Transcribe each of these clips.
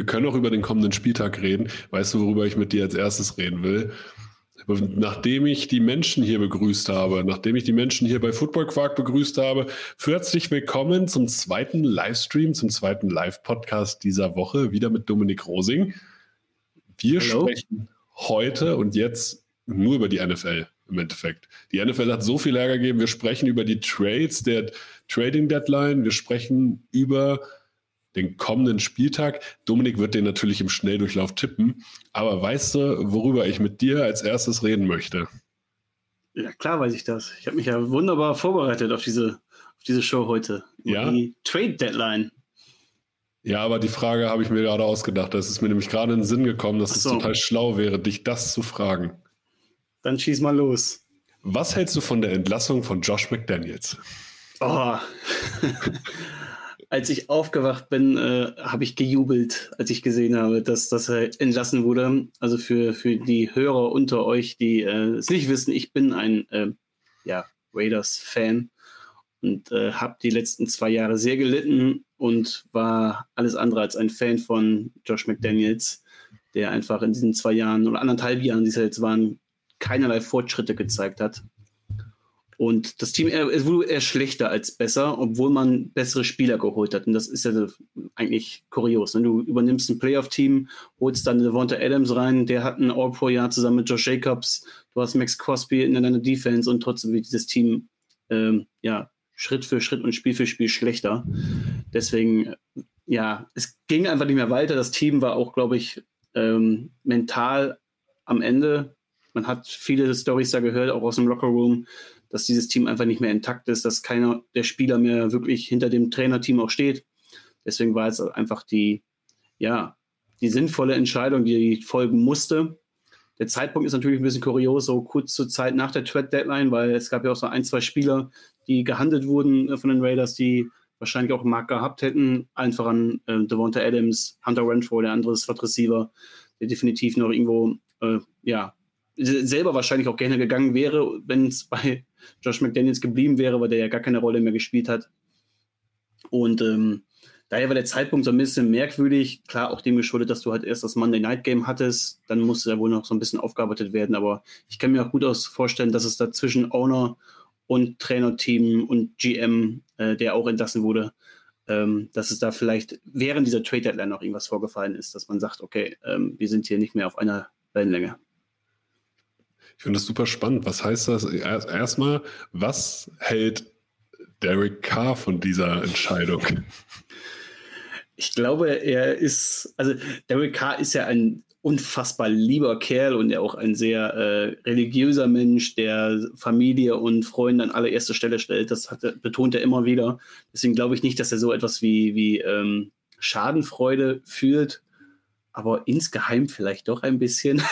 Wir können auch über den kommenden Spieltag reden. Weißt du, worüber ich mit dir als erstes reden will? Nachdem ich die Menschen hier begrüßt habe, nachdem ich die Menschen hier bei Football Quark begrüßt habe, herzlich willkommen zum zweiten Livestream, zum zweiten Live-Podcast dieser Woche, wieder mit Dominik Rosing. Wir Hello. sprechen heute und jetzt nur über die NFL im Endeffekt. Die NFL hat so viel Ärger gegeben. Wir sprechen über die Trades der Trading Deadline. Wir sprechen über den kommenden Spieltag. Dominik wird den natürlich im Schnelldurchlauf tippen. Aber weißt du, worüber ich mit dir als erstes reden möchte? Ja, klar weiß ich das. Ich habe mich ja wunderbar vorbereitet auf diese, auf diese Show heute. Ja. Die Trade Deadline. Ja, aber die Frage habe ich mir gerade ausgedacht. Das ist mir nämlich gerade in den Sinn gekommen, dass so. es total schlau wäre, dich das zu fragen. Dann schieß mal los. Was hältst du von der Entlassung von Josh McDaniels? Oh. als ich aufgewacht bin, äh, habe ich gejubelt, als ich gesehen habe, dass, er entlassen wurde. Also für, für die Hörer unter euch, die äh, es nicht wissen, ich bin ein äh, ja, Raiders-Fan und äh, habe die letzten zwei Jahre sehr gelitten und war alles andere als ein Fan von Josh McDaniels, der einfach in diesen zwei Jahren oder anderthalb Jahren, die es jetzt waren, keinerlei Fortschritte gezeigt hat. Und das Team es wurde eher schlechter als besser, obwohl man bessere Spieler geholt hat. Und das ist ja eigentlich kurios. Ne? Du übernimmst ein Playoff-Team, holst dann Devonta Adams rein, der hat ein All-Pro-Jahr zusammen mit Josh Jacobs. Du hast Max Crosby in deiner Defense und trotzdem wird dieses Team ähm, ja, Schritt für Schritt und Spiel für Spiel schlechter. Deswegen, ja, es ging einfach nicht mehr weiter. Das Team war auch, glaube ich, ähm, mental am Ende. Man hat viele Stories da gehört, auch aus dem Lockerroom dass dieses Team einfach nicht mehr intakt ist, dass keiner der Spieler mehr wirklich hinter dem Trainerteam auch steht. Deswegen war es einfach die, ja, die sinnvolle Entscheidung, die folgen musste. Der Zeitpunkt ist natürlich ein bisschen kurios, so kurz zur Zeit nach der Trade Deadline, weil es gab ja auch so ein, zwei Spieler, die gehandelt wurden äh, von den Raiders, die wahrscheinlich auch einen Markt gehabt hätten. Allen voran äh, Devonta Adams, Hunter Renfro, der andere Slot Receiver, der definitiv noch irgendwo, äh, ja, selber wahrscheinlich auch gerne gegangen wäre, wenn es bei Josh McDaniels geblieben wäre, weil der ja gar keine Rolle mehr gespielt hat. Und ähm, daher war der Zeitpunkt so ein bisschen merkwürdig. Klar, auch dem geschuldet, dass du halt erst das Monday Night Game hattest. Dann musste er wohl noch so ein bisschen aufgearbeitet werden. Aber ich kann mir auch gut aus vorstellen, dass es da zwischen Owner und Trainerteam und GM, äh, der auch entlassen wurde, ähm, dass es da vielleicht während dieser Trade Deadline noch irgendwas vorgefallen ist, dass man sagt, okay, ähm, wir sind hier nicht mehr auf einer Wellenlänge. Ich finde das super spannend. Was heißt das? Erstmal, was hält Derek Carr von dieser Entscheidung? Ich glaube, er ist, also Derek Carr ist ja ein unfassbar lieber Kerl und er auch ein sehr äh, religiöser Mensch, der Familie und Freunde an allererste Stelle stellt. Das hat, betont er immer wieder. Deswegen glaube ich nicht, dass er so etwas wie, wie ähm, Schadenfreude fühlt, aber insgeheim vielleicht doch ein bisschen,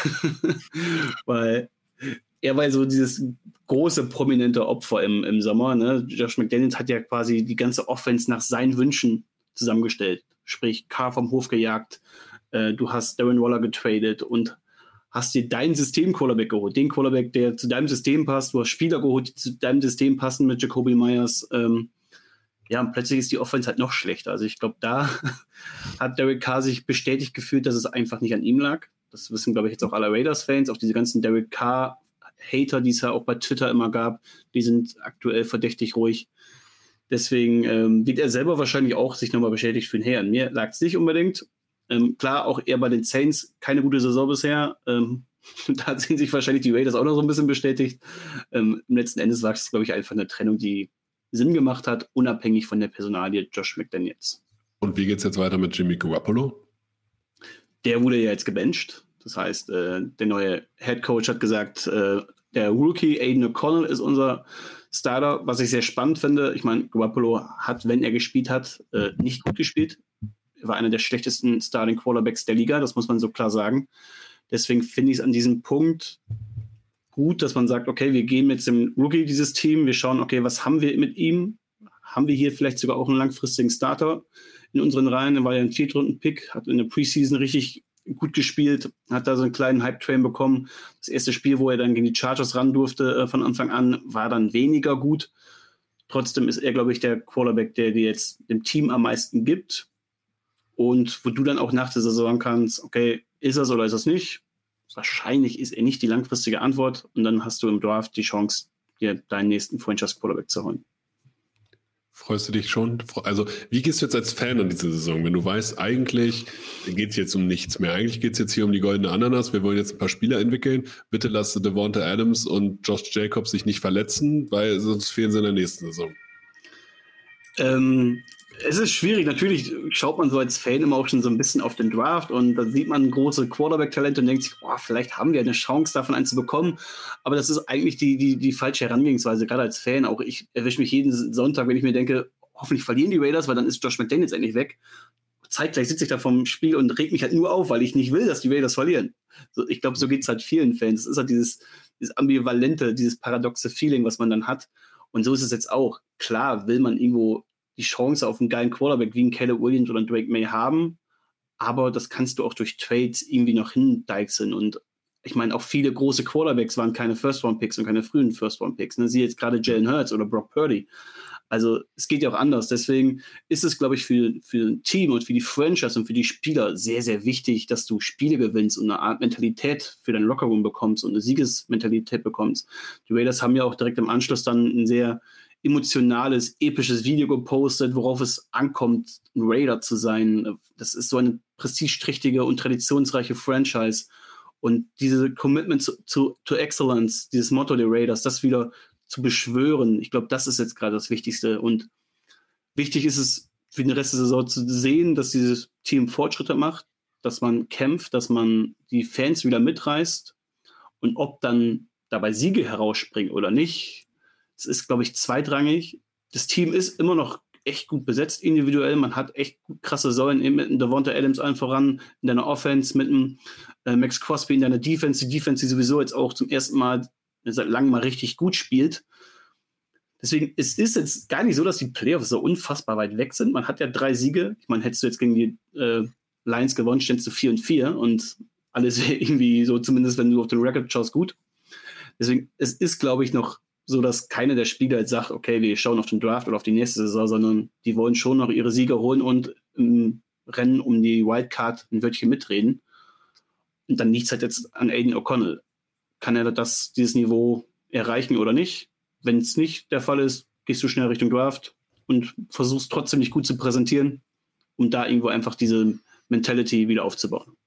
weil er war so dieses große, prominente Opfer im, im Sommer. Ne? Josh McDaniels hat ja quasi die ganze Offense nach seinen Wünschen zusammengestellt. Sprich, Carr vom Hof gejagt, äh, du hast Darren Waller getradet und hast dir deinen System-Quarterback geholt. Den Quarterback, der zu deinem System passt. Du hast Spieler geholt, die zu deinem System passen mit Jacoby Myers. Ähm, ja, und plötzlich ist die Offense halt noch schlechter. Also ich glaube, da hat Derek Carr sich bestätigt gefühlt, dass es einfach nicht an ihm lag. Das wissen, glaube ich, jetzt auch alle Raiders-Fans. Auch diese ganzen Derek Carr Hater, die es ja auch bei Twitter immer gab, die sind aktuell verdächtig ruhig. Deswegen ähm, wird er selber wahrscheinlich auch sich nochmal bestätigt fühlen. Hey, an mir lag es nicht unbedingt. Ähm, klar, auch er bei den Saints keine gute Saison bisher. Ähm, da sind sich wahrscheinlich die Raiders auch noch so ein bisschen bestätigt. Ähm, letzten Endes war es, glaube ich, einfach eine Trennung, die Sinn gemacht hat, unabhängig von der Personalie Josh McDaniels. Und wie geht es jetzt weiter mit Jimmy Garoppolo? Der wurde ja jetzt gebencht. Das heißt, äh, der neue Head Coach hat gesagt, äh, der Rookie Aiden O'Connell ist unser Starter, was ich sehr spannend finde. Ich meine, Garoppolo hat, wenn er gespielt hat, äh, nicht gut gespielt. Er war einer der schlechtesten Starting Quarterbacks der Liga, das muss man so klar sagen. Deswegen finde ich es an diesem Punkt gut, dass man sagt, okay, wir gehen mit dem Rookie dieses Team, wir schauen, okay, was haben wir mit ihm? Haben wir hier vielleicht sogar auch einen langfristigen Starter in unseren Reihen? War ja ein Viertrunden-Pick, hat in der Preseason richtig gut gespielt, hat da so einen kleinen Hype-Train bekommen. Das erste Spiel, wo er dann gegen die Chargers ran durfte äh, von Anfang an, war dann weniger gut. Trotzdem ist er, glaube ich, der Quarterback, der dir jetzt dem Team am meisten gibt. und wo du dann auch nach der Saison kannst, okay, ist das oder ist das nicht? Wahrscheinlich ist er nicht die langfristige Antwort und dann hast du im Draft die Chance, dir deinen nächsten Franchise Quarterback zu holen. Freust du dich schon? Also, wie gehst du jetzt als Fan an diese Saison, wenn du weißt, eigentlich geht es jetzt um nichts mehr. Eigentlich geht es jetzt hier um die goldene Ananas. Wir wollen jetzt ein paar Spieler entwickeln. Bitte lass Devonta Adams und Josh Jacobs sich nicht verletzen, weil sonst fehlen sie in der nächsten Saison. Ähm, es ist schwierig. Natürlich schaut man so als Fan immer auch schon so ein bisschen auf den Draft und da sieht man große Quarterback-Talente und denkt sich, boah, vielleicht haben wir eine Chance, davon einen zu bekommen. Aber das ist eigentlich die, die, die falsche Herangehensweise, gerade als Fan. Auch ich erwische mich jeden Sonntag, wenn ich mir denke, hoffentlich verlieren die Raiders, weil dann ist Josh McDaniels endlich weg. Zeitgleich sitze ich da vom Spiel und reg mich halt nur auf, weil ich nicht will, dass die Raiders verlieren. So, ich glaube, so geht es halt vielen Fans. Es ist halt dieses, dieses ambivalente, dieses paradoxe Feeling, was man dann hat. Und so ist es jetzt auch. Klar will man irgendwo die Chance auf einen geilen Quarterback wie einen Caleb Williams oder einen Drake May haben. Aber das kannst du auch durch Trades irgendwie noch hindeichseln. Und ich meine, auch viele große Quarterbacks waren keine First-Round-Picks und keine frühen First-Round-Picks. Ne? Sie jetzt gerade Jalen Hurts oder Brock Purdy. Also es geht ja auch anders. Deswegen ist es, glaube ich, für, für ein Team und für die Franchise und für die Spieler sehr, sehr wichtig, dass du Spiele gewinnst und eine Art Mentalität für dein Lockerroom bekommst und eine Siegesmentalität bekommst. Die Raiders haben ja auch direkt im Anschluss dann ein sehr emotionales, episches Video gepostet, worauf es ankommt, ein Raider zu sein. Das ist so eine prestigeträchtige und traditionsreiche Franchise. Und diese Commitment zu, zu, to Excellence, dieses Motto der Raiders, das wieder zu beschwören, ich glaube, das ist jetzt gerade das Wichtigste. Und wichtig ist es für den Rest der Saison zu sehen, dass dieses Team Fortschritte macht, dass man kämpft, dass man die Fans wieder mitreißt. Und ob dann dabei Siege herausspringen oder nicht, es ist, glaube ich, zweitrangig. Das Team ist immer noch echt gut besetzt individuell. Man hat echt krasse Säulen mit einem Devonta Adams allen voran in deiner Offense, mit einem äh, Max Crosby in deiner Defense. Die Defense, die sowieso jetzt auch zum ersten Mal seit langem mal richtig gut spielt. Deswegen, es ist jetzt gar nicht so, dass die Playoffs so unfassbar weit weg sind. Man hat ja drei Siege. Ich meine, hättest du jetzt gegen die äh, Lions gewonnen, ständst du 4 und 4 und alles irgendwie so, zumindest wenn du auf den Record schaust, gut. Deswegen, es ist, glaube ich, noch so dass keiner der Spieler jetzt sagt, okay, wir schauen auf den Draft oder auf die nächste Saison, sondern die wollen schon noch ihre Siege holen und im Rennen um die Wildcard ein Wörtchen mitreden. Und dann nichts halt jetzt an Aiden O'Connell. Kann er das, dieses Niveau erreichen oder nicht? Wenn es nicht der Fall ist, gehst du schnell Richtung Draft und versuchst trotzdem nicht gut zu präsentieren, um da irgendwo einfach diese Mentality wieder aufzubauen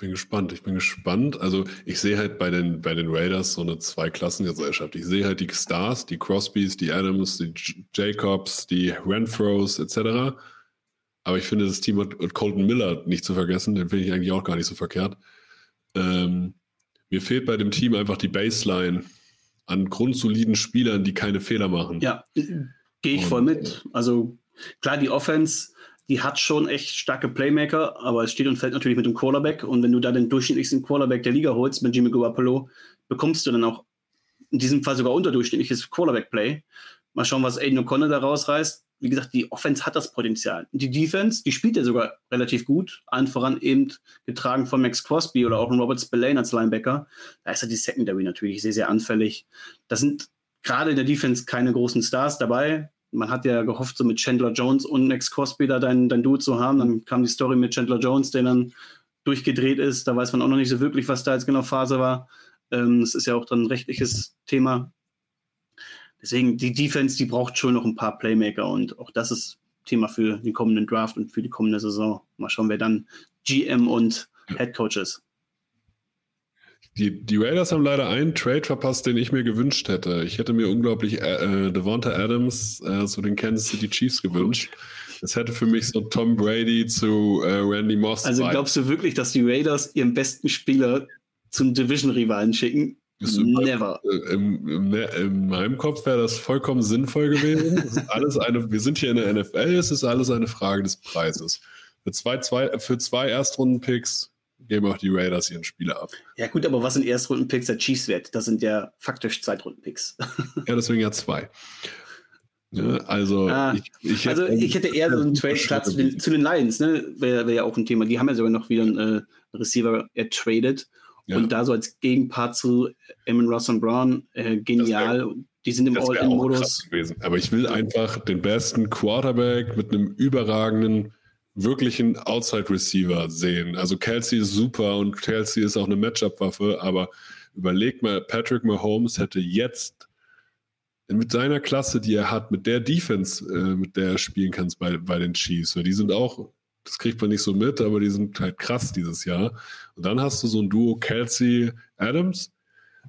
bin gespannt. Ich bin gespannt. Also ich sehe halt bei den, bei den Raiders so eine Zweiklassengesellschaft. Ich sehe halt die Stars, die Crosbys, die Adams, die Jacobs, die Renfros etc. Aber ich finde das Team hat Colton Miller nicht zu vergessen. Den finde ich eigentlich auch gar nicht so verkehrt. Ähm, mir fehlt bei dem Team einfach die Baseline an grundsoliden Spielern, die keine Fehler machen. Ja, gehe ich Und, voll mit. Also klar, die Offense die hat schon echt starke Playmaker, aber es steht und fällt natürlich mit dem Quarterback. Und wenn du da den durchschnittlichsten Quarterback der Liga holst mit Jimmy Garoppolo, bekommst du dann auch in diesem Fall sogar unterdurchschnittliches Quarterback-Play. Mal schauen, was Aiden O'Connor da rausreißt. Wie gesagt, die Offense hat das Potenzial. Die Defense, die spielt ja sogar relativ gut. Allen voran eben getragen von Max Crosby oder auch Robert Spillane als Linebacker. Da ist ja die Secondary natürlich sehr, sehr anfällig. Da sind gerade in der Defense keine großen Stars dabei man hat ja gehofft, so mit Chandler Jones und Max Crosby da dein, dein Duo zu haben. Dann kam die Story mit Chandler Jones, der dann durchgedreht ist. Da weiß man auch noch nicht so wirklich, was da jetzt genau Phase war. Ähm, das ist ja auch dann ein rechtliches Thema. Deswegen, die Defense, die braucht schon noch ein paar Playmaker und auch das ist Thema für den kommenden Draft und für die kommende Saison. Mal schauen, wer dann GM und Head Coach ist. Die, die Raiders haben leider einen Trade verpasst, den ich mir gewünscht hätte. Ich hätte mir unglaublich äh, äh, Devonta Adams äh, zu den Kansas City Chiefs gewünscht. Das hätte für mich so Tom Brady zu äh, Randy Moss. Also glaubst du wirklich, dass die Raiders ihren besten Spieler zum Division-Rivalen schicken? Never. Äh, Im, im, in meinem Kopf wäre das vollkommen sinnvoll gewesen. alles eine, wir sind hier in der NFL, es ist alles eine Frage des Preises. Für zwei, zwei, für zwei Erstrunden-Picks geben auch die Raiders ihren Spieler ab. Ja, gut, aber was sind Erstrunden-Picks der Chiefs wert? Das sind ja faktisch Zweitrunden-Picks. ja, deswegen ja zwei. Ja, also, ah, ich, ich, also hätte, ich hätte eher so einen Trade-Platz zu den Lions, ne? Wäre wär ja auch ein Thema. Die haben ja sogar noch wieder einen äh, Receiver ertradet. Ja. Und da so als Gegenpart zu Eamon Ross und Brown, äh, genial. Die sind im All-In-Modus. Aber ich will einfach den besten Quarterback mit einem überragenden, wirklichen Outside-Receiver sehen. Also Kelsey ist super und Kelsey ist auch eine Matchup-Waffe, aber überleg mal, Patrick Mahomes hätte jetzt mit seiner Klasse, die er hat, mit der Defense, äh, mit der er spielen kann bei, bei den Chiefs, weil die sind auch, das kriegt man nicht so mit, aber die sind halt krass dieses Jahr. Und dann hast du so ein Duo Kelsey Adams.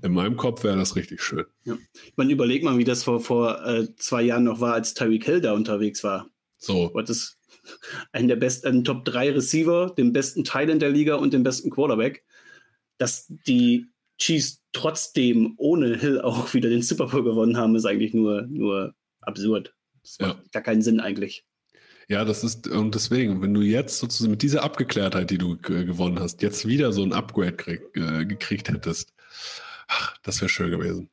In meinem Kopf wäre das richtig schön. Ja. Man überlegt mal, wie das vor, vor äh, zwei Jahren noch war, als Tyreek Hill da unterwegs war. So. Das ist einen der besten, einen Top 3 Receiver, den besten Teil in der Liga und den besten Quarterback. Dass die Chiefs trotzdem ohne Hill auch wieder den Super Bowl gewonnen haben, ist eigentlich nur, nur absurd. Das ja. macht gar keinen Sinn eigentlich. Ja, das ist, und deswegen, wenn du jetzt sozusagen mit dieser Abgeklärtheit, die du gewonnen hast, jetzt wieder so ein Upgrade krieg, äh, gekriegt hättest, ach, das wäre schön gewesen.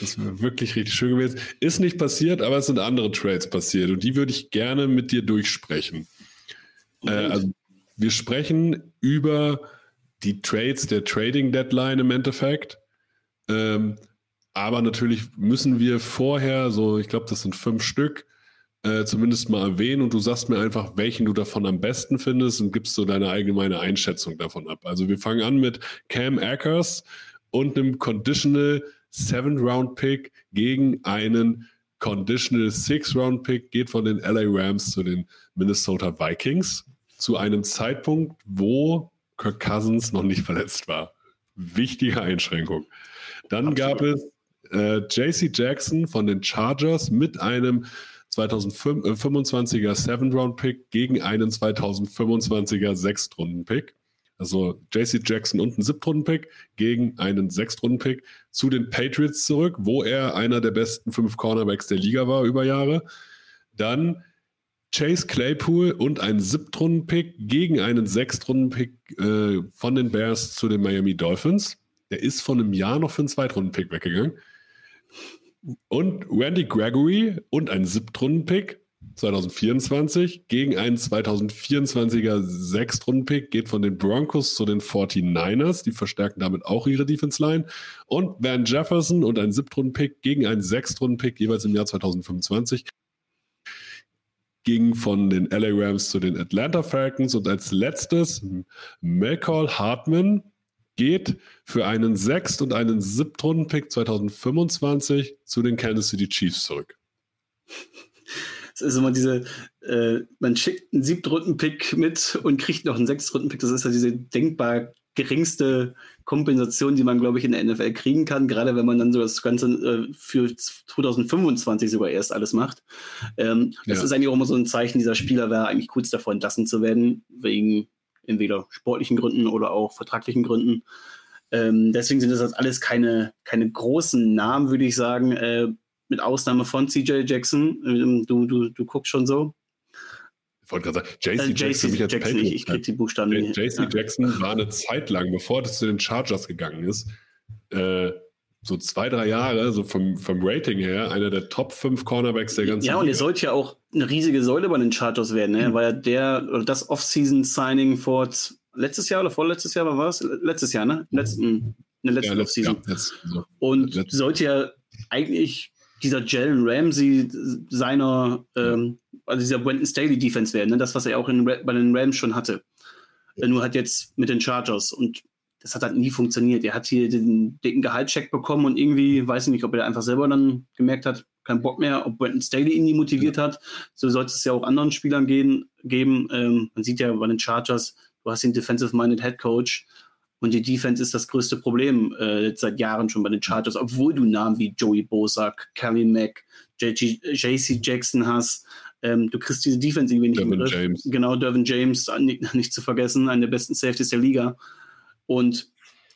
Das wäre wirklich richtig schön gewesen. Ist nicht passiert, aber es sind andere Trades passiert und die würde ich gerne mit dir durchsprechen. Äh, also, wir sprechen über die Trades der Trading Deadline im Endeffekt. Ähm, aber natürlich müssen wir vorher, so ich glaube, das sind fünf Stück, äh, zumindest mal erwähnen und du sagst mir einfach, welchen du davon am besten findest und gibst so deine allgemeine Einschätzung davon ab. Also wir fangen an mit Cam Akers und einem Conditional Seven Round Pick gegen einen Conditional Six Round Pick, geht von den LA Rams zu den Minnesota Vikings zu einem Zeitpunkt, wo Kirk Cousins noch nicht verletzt war. Wichtige Einschränkung. Dann Absolut. gab es äh, JC Jackson von den Chargers mit einem 2025er Seven-Round-Pick gegen einen 2025er Sechstrunden-Pick. Also JC Jackson und ein Siebtrunden-Pick gegen einen Sechstrunden-Pick zu den Patriots zurück, wo er einer der besten fünf Cornerbacks der Liga war über Jahre. Dann Chase Claypool und ein Siebtrunden-Pick gegen einen Sechstrunden-Pick äh, von den Bears zu den Miami Dolphins. Der ist von einem Jahr noch für einen Zweitrunden-Pick weggegangen. Und Randy Gregory und ein Siebtrunden-Pick 2024 gegen einen 2024er Sechstrunden-Pick geht von den Broncos zu den 49ers. Die verstärken damit auch ihre Defense-Line. Und Van Jefferson und ein Siebtrunden-Pick gegen einen Sechstrunden-Pick jeweils im Jahr 2025 ging von den LA Rams zu den Atlanta Falcons und als letztes McCall Hartman geht für einen Sechst- und einen Siebtrunden-Pick 2025 zu den Kansas City Chiefs zurück. Ist immer diese, äh, man schickt einen Siebtrunden-Pick mit und kriegt noch einen Sechstrunden-Pick. Das ist ja diese denkbar geringste Kompensation, die man, glaube ich, in der NFL kriegen kann, gerade wenn man dann so das Ganze äh, für 2025 sogar erst alles macht. Ähm, ja. Das ist eigentlich auch immer so ein Zeichen, dieser Spieler wäre eigentlich kurz davor entlassen zu werden, wegen entweder sportlichen Gründen oder auch vertraglichen Gründen. Ähm, deswegen sind das alles keine, keine großen Namen, würde ich sagen, äh, mit Ausnahme von CJ Jackson. Ähm, du, du, du guckst schon so wollte gerade sagen, JC äh, Jackson, mich als Jackson, ich, ich krieg die Buchstaben nicht. JC ja. Jackson war eine Zeit lang, bevor das zu den Chargers gegangen ist, äh, so zwei, drei Jahre, so vom, vom Rating her, einer der Top 5 Cornerbacks der ganzen Ja, und er sollte ja auch eine riesige Säule bei den Chargers werden. Ne? Mhm. Ja der, oder das Off-Season-Signing vor letztes Jahr oder vorletztes Jahr, war es? Letztes Jahr, ne? Letzten, in der letzten ja, Off-Season. Ja, so. Und Letzt sollte ja eigentlich dieser Jalen Ramsey seiner, ähm, also dieser Brenton Staley Defense werden, ne? das, was er auch in, bei den Rams schon hatte. Ja. Nur halt jetzt mit den Chargers und das hat halt nie funktioniert. Er hat hier den dicken Gehaltscheck bekommen und irgendwie, weiß ich nicht, ob er einfach selber dann gemerkt hat, kein Bock mehr, ob Brenton Staley ihn nie motiviert ja. hat. So sollte es ja auch anderen Spielern gehen, geben. Ähm, man sieht ja bei den Chargers, du hast den Defensive-Minded Head Coach und die Defense ist das größte Problem äh, seit Jahren schon bei den Chargers, obwohl du Namen wie Joey Bosak, Kelly Mack, JC Jackson hast. Ähm, du kriegst diese Defense irgendwie nicht Dervin im James. Genau, Dervin James, nicht, nicht, zu vergessen, einer der besten Safeties der Liga. Und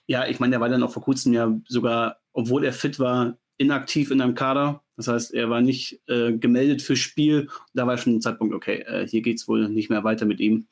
ja, ich meine, der war dann auch vor kurzem ja sogar, obwohl er fit war, inaktiv in einem Kader. Das heißt, er war nicht äh, gemeldet fürs Spiel. Da war schon ein Zeitpunkt, okay, äh, hier geht es wohl nicht mehr weiter mit ihm.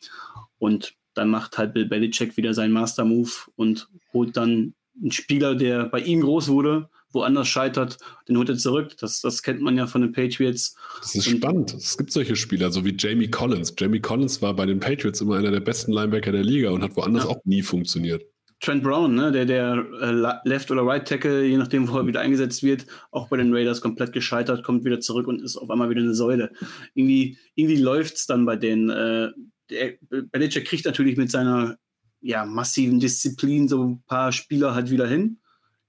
Und dann macht halt Bill Belichick wieder seinen Master-Move und holt dann einen Spieler, der bei ihm groß wurde, woanders scheitert, den holt er zurück. Das, das kennt man ja von den Patriots. Das ist und spannend. Es gibt solche Spieler, so wie Jamie Collins. Jamie Collins war bei den Patriots immer einer der besten Linebacker der Liga und hat woanders ja. auch nie funktioniert. Trent Brown, ne, der, der äh, Left- oder Right-Tackle, je nachdem, wo er wieder eingesetzt wird, auch bei den Raiders komplett gescheitert, kommt wieder zurück und ist auf einmal wieder eine Säule. Irgendwie, irgendwie läuft es dann bei denen. Äh, der, Belichick kriegt natürlich mit seiner ja, massiven Disziplin so ein paar Spieler halt wieder hin.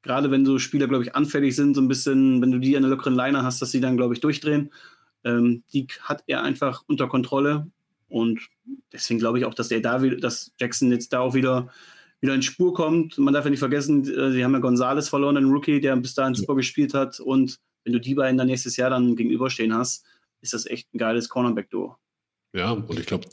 Gerade wenn so Spieler, glaube ich, anfällig sind, so ein bisschen, wenn du die an der lockeren Leine hast, dass sie dann, glaube ich, durchdrehen. Ähm, die hat er einfach unter Kontrolle. Und deswegen glaube ich auch, dass er da wieder, dass Jackson jetzt da auch wieder wieder in Spur kommt. Man darf ja nicht vergessen, äh, sie haben ja Gonzales verloren, einen Rookie, der bis dahin super gespielt hat. Und wenn du die beiden dann nächstes Jahr dann gegenüberstehen hast, ist das echt ein geiles Cornerback-Duo. Ja, und ich glaube,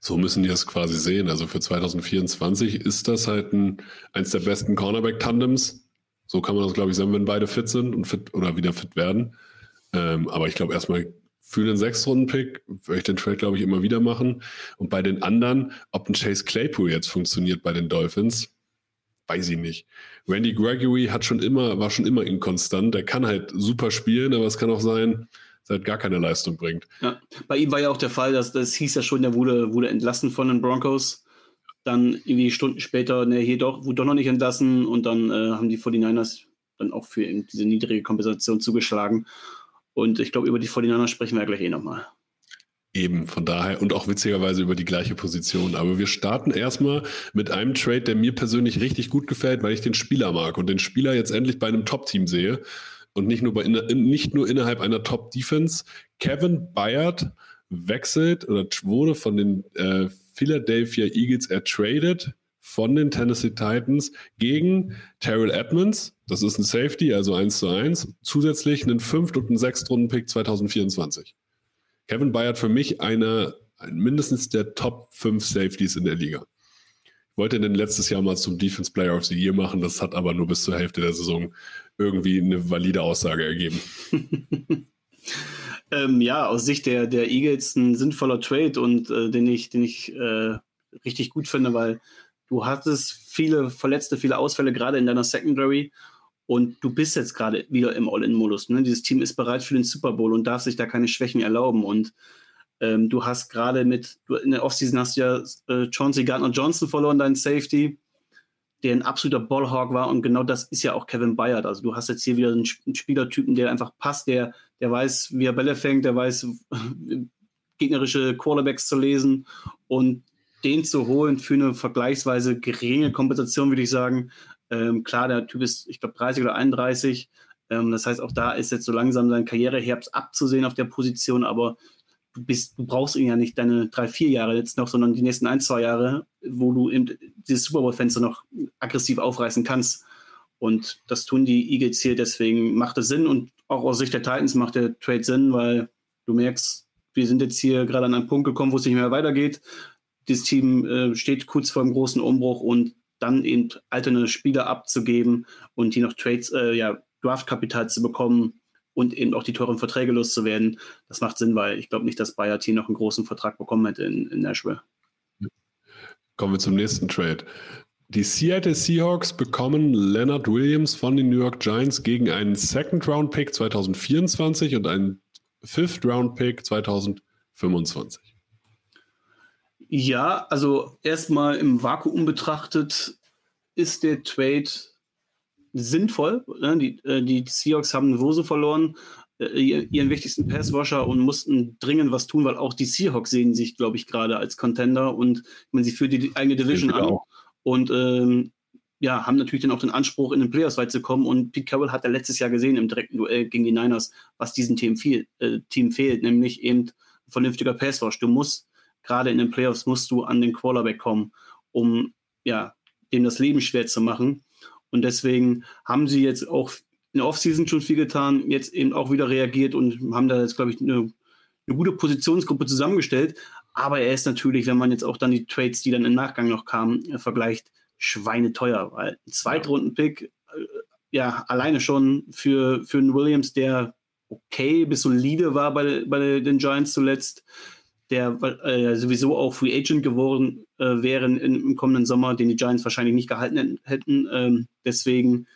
so müssen die das quasi sehen. Also für 2024 ist das halt ein, eins der besten Cornerback-Tandems. So kann man das, glaube ich, sagen, wenn beide fit sind und fit oder wieder fit werden. Ähm, aber ich glaube, erstmal für den Sechs-Runden-Pick würde ich den Trade, glaube ich, immer wieder machen. Und bei den anderen, ob ein Chase Claypool jetzt funktioniert bei den Dolphins, weiß ich nicht. Randy Gregory hat schon immer, war schon immer inkonstant. Der kann halt super spielen, aber es kann auch sein, halt gar keine Leistung bringt. Ja, bei ihm war ja auch der Fall, dass das hieß ja schon, der wurde, wurde entlassen von den Broncos. Dann irgendwie Stunden später, ne, hier doch, wurde doch noch nicht entlassen und dann äh, haben die 49ers dann auch für diese niedrige Kompensation zugeschlagen. Und ich glaube, über die 49 sprechen wir ja gleich eh nochmal. Eben, von daher und auch witzigerweise über die gleiche Position. Aber wir starten erstmal mit einem Trade, der mir persönlich richtig gut gefällt, weil ich den Spieler mag und den Spieler jetzt endlich bei einem Top-Team sehe und nicht nur, bei, nicht nur innerhalb einer Top-Defense. Kevin Bayard wechselt oder wurde von den äh, Philadelphia Eagles ertradet von den Tennessee Titans gegen Terrell Edmonds. Das ist ein Safety, also 1 zu 1. Zusätzlich einen 5. und einen 6. Runden-Pick 2024. Kevin Bayard für mich einer, mindestens der Top 5 Safeties in der Liga. Ich wollte den letztes Jahr mal zum Defense Player of the Year machen, das hat aber nur bis zur Hälfte der Saison irgendwie eine valide Aussage ergeben. ähm, ja, aus Sicht der, der Eagles ein sinnvoller Trade und äh, den ich, den ich äh, richtig gut finde, weil du hattest viele Verletzte, viele Ausfälle, gerade in deiner Secondary. Und du bist jetzt gerade wieder im All-In-Modus. Ne? Dieses Team ist bereit für den Super Bowl und darf sich da keine Schwächen erlauben. Und ähm, du hast gerade mit, in der Offseason hast du ja äh, Chauncey Gardner-Johnson verloren, dein Safety, der ein absoluter Ballhawk war. Und genau das ist ja auch Kevin Bayard. Also du hast jetzt hier wieder einen, einen Spielertypen, der einfach passt, der, der weiß, wie er Bälle fängt, der weiß, gegnerische Quarterbacks zu lesen. Und den zu holen für eine vergleichsweise geringe Kompensation, würde ich sagen. Ähm, klar, der Typ ist, ich glaube, 30 oder 31. Ähm, das heißt, auch da ist jetzt so langsam sein Karriereherbst abzusehen auf der Position, aber bist, du brauchst ihn ja nicht deine drei, vier Jahre jetzt noch, sondern die nächsten ein, zwei Jahre, wo du eben dieses Super Bowl-Fenster noch aggressiv aufreißen kannst. Und das tun die Eagles hier, deswegen macht es Sinn. Und auch aus Sicht der Titans macht der Trade Sinn, weil du merkst, wir sind jetzt hier gerade an einen Punkt gekommen, wo es nicht mehr weitergeht. Das Team äh, steht kurz vor einem großen Umbruch und dann eben alternde Spieler abzugeben und die noch Trades, äh, ja, Draftkapital zu bekommen und eben auch die teuren Verträge loszuwerden, das macht Sinn, weil ich glaube nicht, dass Bayard hier noch einen großen Vertrag bekommen hätte in, in Nashville. Kommen wir zum nächsten Trade. Die Seattle Seahawks bekommen Leonard Williams von den New York Giants gegen einen Second-Round-Pick 2024 und einen Fifth-Round-Pick 2025. Ja, also erstmal im Vakuum betrachtet ist der Trade sinnvoll. Ne? Die, äh, die Seahawks haben Wose verloren, äh, ihren wichtigsten Passwasher und mussten dringend was tun, weil auch die Seahawks sehen sich, glaube ich, gerade als Contender und wenn sie für die eigene Division an auch. und ähm, ja, haben natürlich dann auch den Anspruch, in den Playoffs weit zu kommen. Und Pete Carroll hat ja letztes Jahr gesehen im direkten Duell gegen die Niners, was diesem Team, viel, äh, Team fehlt, nämlich eben ein vernünftiger Passwash. Du musst gerade in den Playoffs musst du an den Quarterback kommen, um ja, dem das Leben schwer zu machen. Und deswegen haben sie jetzt auch in der Offseason schon viel getan, jetzt eben auch wieder reagiert und haben da jetzt, glaube ich, eine, eine gute Positionsgruppe zusammengestellt. Aber er ist natürlich, wenn man jetzt auch dann die Trades, die dann im Nachgang noch kamen, äh, vergleicht, schweineteuer, weil ein Zweitrunden-Pick, äh, ja, alleine schon für, für einen Williams, der okay bis solide war bei, bei den Giants zuletzt, der äh, sowieso auch Free Agent geworden äh, wäre im kommenden Sommer, den die Giants wahrscheinlich nicht gehalten hätten. Ähm, deswegen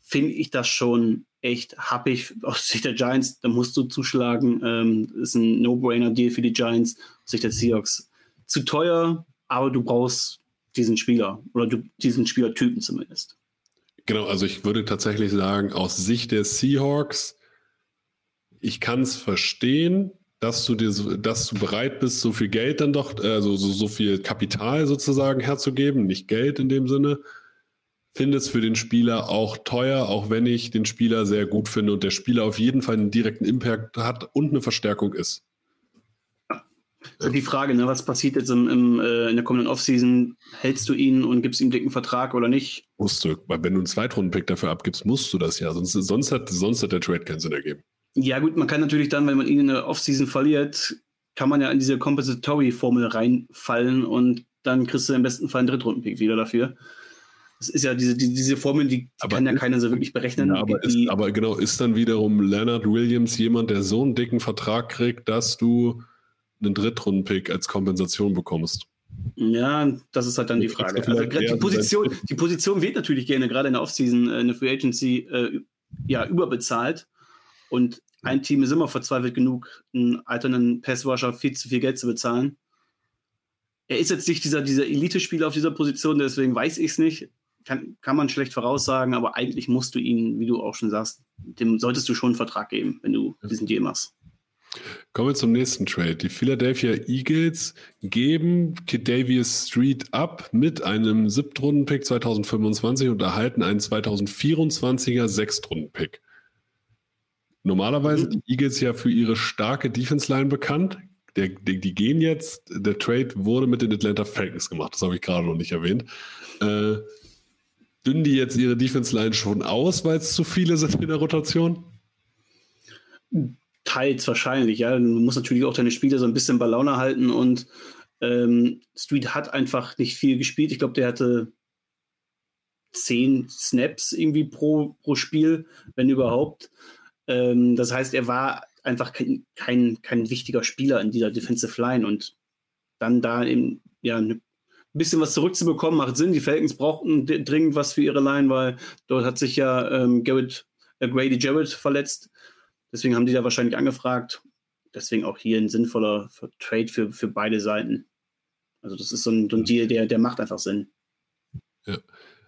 finde ich das schon echt happig aus Sicht der Giants. Da musst du zuschlagen. Ähm, ist ein No-Brainer-Deal für die Giants aus Sicht der Seahawks. Zu teuer, aber du brauchst diesen Spieler oder du, diesen Spielertypen zumindest. Genau, also ich würde tatsächlich sagen, aus Sicht der Seahawks, ich kann es verstehen, dass du dir, dass du bereit bist, so viel Geld dann doch, also so, so viel Kapital sozusagen herzugeben, nicht Geld in dem Sinne. Finde es für den Spieler auch teuer, auch wenn ich den Spieler sehr gut finde und der Spieler auf jeden Fall einen direkten Impact hat und eine Verstärkung ist. Die Frage, ne, was passiert jetzt im, im, äh, in der kommenden Offseason? Hältst du ihn und gibst ihm dicken Vertrag oder nicht? Musst du, weil wenn du einen Zweitrunden-Pick dafür abgibst, musst du das ja. Sonst, sonst, hat, sonst hat der Trade keinen Sinn ergeben. Ja, gut, man kann natürlich dann, wenn man ihn in der Offseason verliert, kann man ja in diese Compensatory-Formel reinfallen und dann kriegst du im besten Fall einen Drittrunden-Pick wieder dafür. Das ist ja diese, die, diese Formel, die, die kann ja keiner so wirklich berechnen. Ja, aber, ist, aber genau, ist dann wiederum Leonard Williams jemand, der so einen dicken Vertrag kriegt, dass du einen Drittrunden-Pick als Kompensation bekommst? Ja, das ist halt dann die Frage. Also, die, Position, die Position wird natürlich gerne gerade in der Offseason äh, in der Free Agency äh, ja, überbezahlt. Und ein Team ist immer verzweifelt genug, einen alternden Passwasher viel zu viel Geld zu bezahlen. Er ist jetzt nicht dieser, dieser Elite-Spieler auf dieser Position, deswegen weiß ich es nicht. Kann, kann man schlecht voraussagen, aber eigentlich musst du ihn, wie du auch schon sagst, dem solltest du schon einen Vertrag geben, wenn du diesen Deal machst. Kommen wir zum nächsten Trade. Die Philadelphia Eagles geben Kedavius Street ab mit einem Siebtrunden-Pick 2025 und erhalten einen 2024er Sechstrunden-Pick. Normalerweise mhm. die Eagles ja für ihre starke Defense-Line bekannt. Der, die, die, gehen jetzt, der Trade wurde mit den Atlanta Falcons gemacht, das habe ich gerade noch nicht erwähnt. Äh, dünnen die jetzt ihre Defense-Line schon aus, weil es zu viele sind in der Rotation? Teils wahrscheinlich, ja. Du musst natürlich auch deine Spieler so ein bisschen bei Laune halten und ähm, Street hat einfach nicht viel gespielt. Ich glaube, der hatte zehn Snaps irgendwie pro, pro Spiel, wenn überhaupt. Ähm, das heißt, er war einfach kein, kein, kein wichtiger Spieler in dieser Defensive Line und dann da eben ja ein bisschen was zurückzubekommen macht Sinn. Die Falcons brauchten dringend was für ihre Line, weil dort hat sich ja ähm, Garrett, äh, Grady Jarrett verletzt. Deswegen haben die da wahrscheinlich angefragt. Deswegen auch hier ein sinnvoller Trade für, für beide Seiten. Also das ist so ein, so ein Deal, der, der macht einfach Sinn. Ja.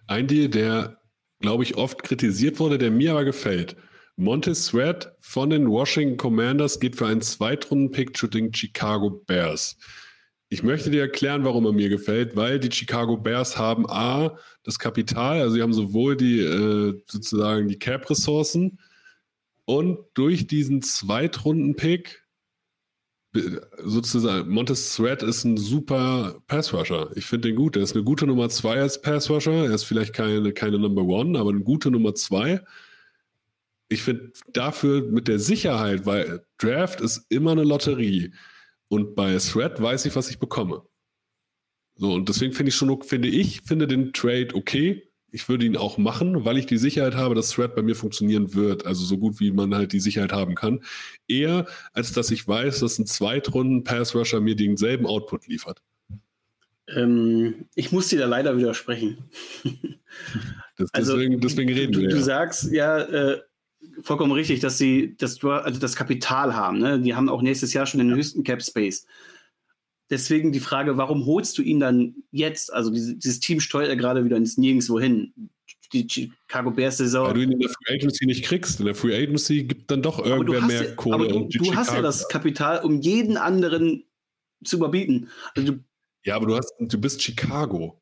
Ein Deal, der, glaube ich, oft kritisiert wurde, der mir aber gefällt. Montez Sweat von den Washington Commanders geht für einen Zweitrunden-Pick zu den Chicago Bears. Ich möchte dir erklären, warum er mir gefällt, weil die Chicago Bears haben A, das Kapital, also sie haben sowohl die äh, sozusagen die Cap-Ressourcen und durch diesen Zweitrunden-Pick sozusagen, Montez Sweat ist ein super Pass-Rusher. Ich finde den gut. Er ist eine gute Nummer zwei als Pass-Rusher. Er ist vielleicht keine, keine Number One, aber eine gute Nummer zwei ich finde dafür mit der Sicherheit, weil Draft ist immer eine Lotterie und bei Thread weiß ich, was ich bekomme. So, und deswegen finde ich schon, finde ich, finde den Trade okay. Ich würde ihn auch machen, weil ich die Sicherheit habe, dass Thread bei mir funktionieren wird. Also so gut wie man halt die Sicherheit haben kann. Eher, als dass ich weiß, dass ein Zweitrunden-Pass-Rusher mir denselben Output liefert. Ähm, ich muss dir da leider widersprechen. Das, deswegen, also, deswegen reden du, wir. Du ja. sagst, ja, äh, vollkommen richtig, dass sie das, also das Kapital haben. Ne? Die haben auch nächstes Jahr schon den höchsten Cap Space. Deswegen die Frage, warum holst du ihn dann jetzt? Also dieses, dieses Team steuert ja gerade wieder ins Nirgendwo hin. Die Chicago Bears Saison. Weil du ihn in der Free Agency nicht kriegst. In der Free Agency gibt dann doch irgendwer mehr ja, Kohle. Aber du, du hast ja das Kapital, um jeden anderen zu überbieten. Also du, ja, aber du, hast, du bist Chicago.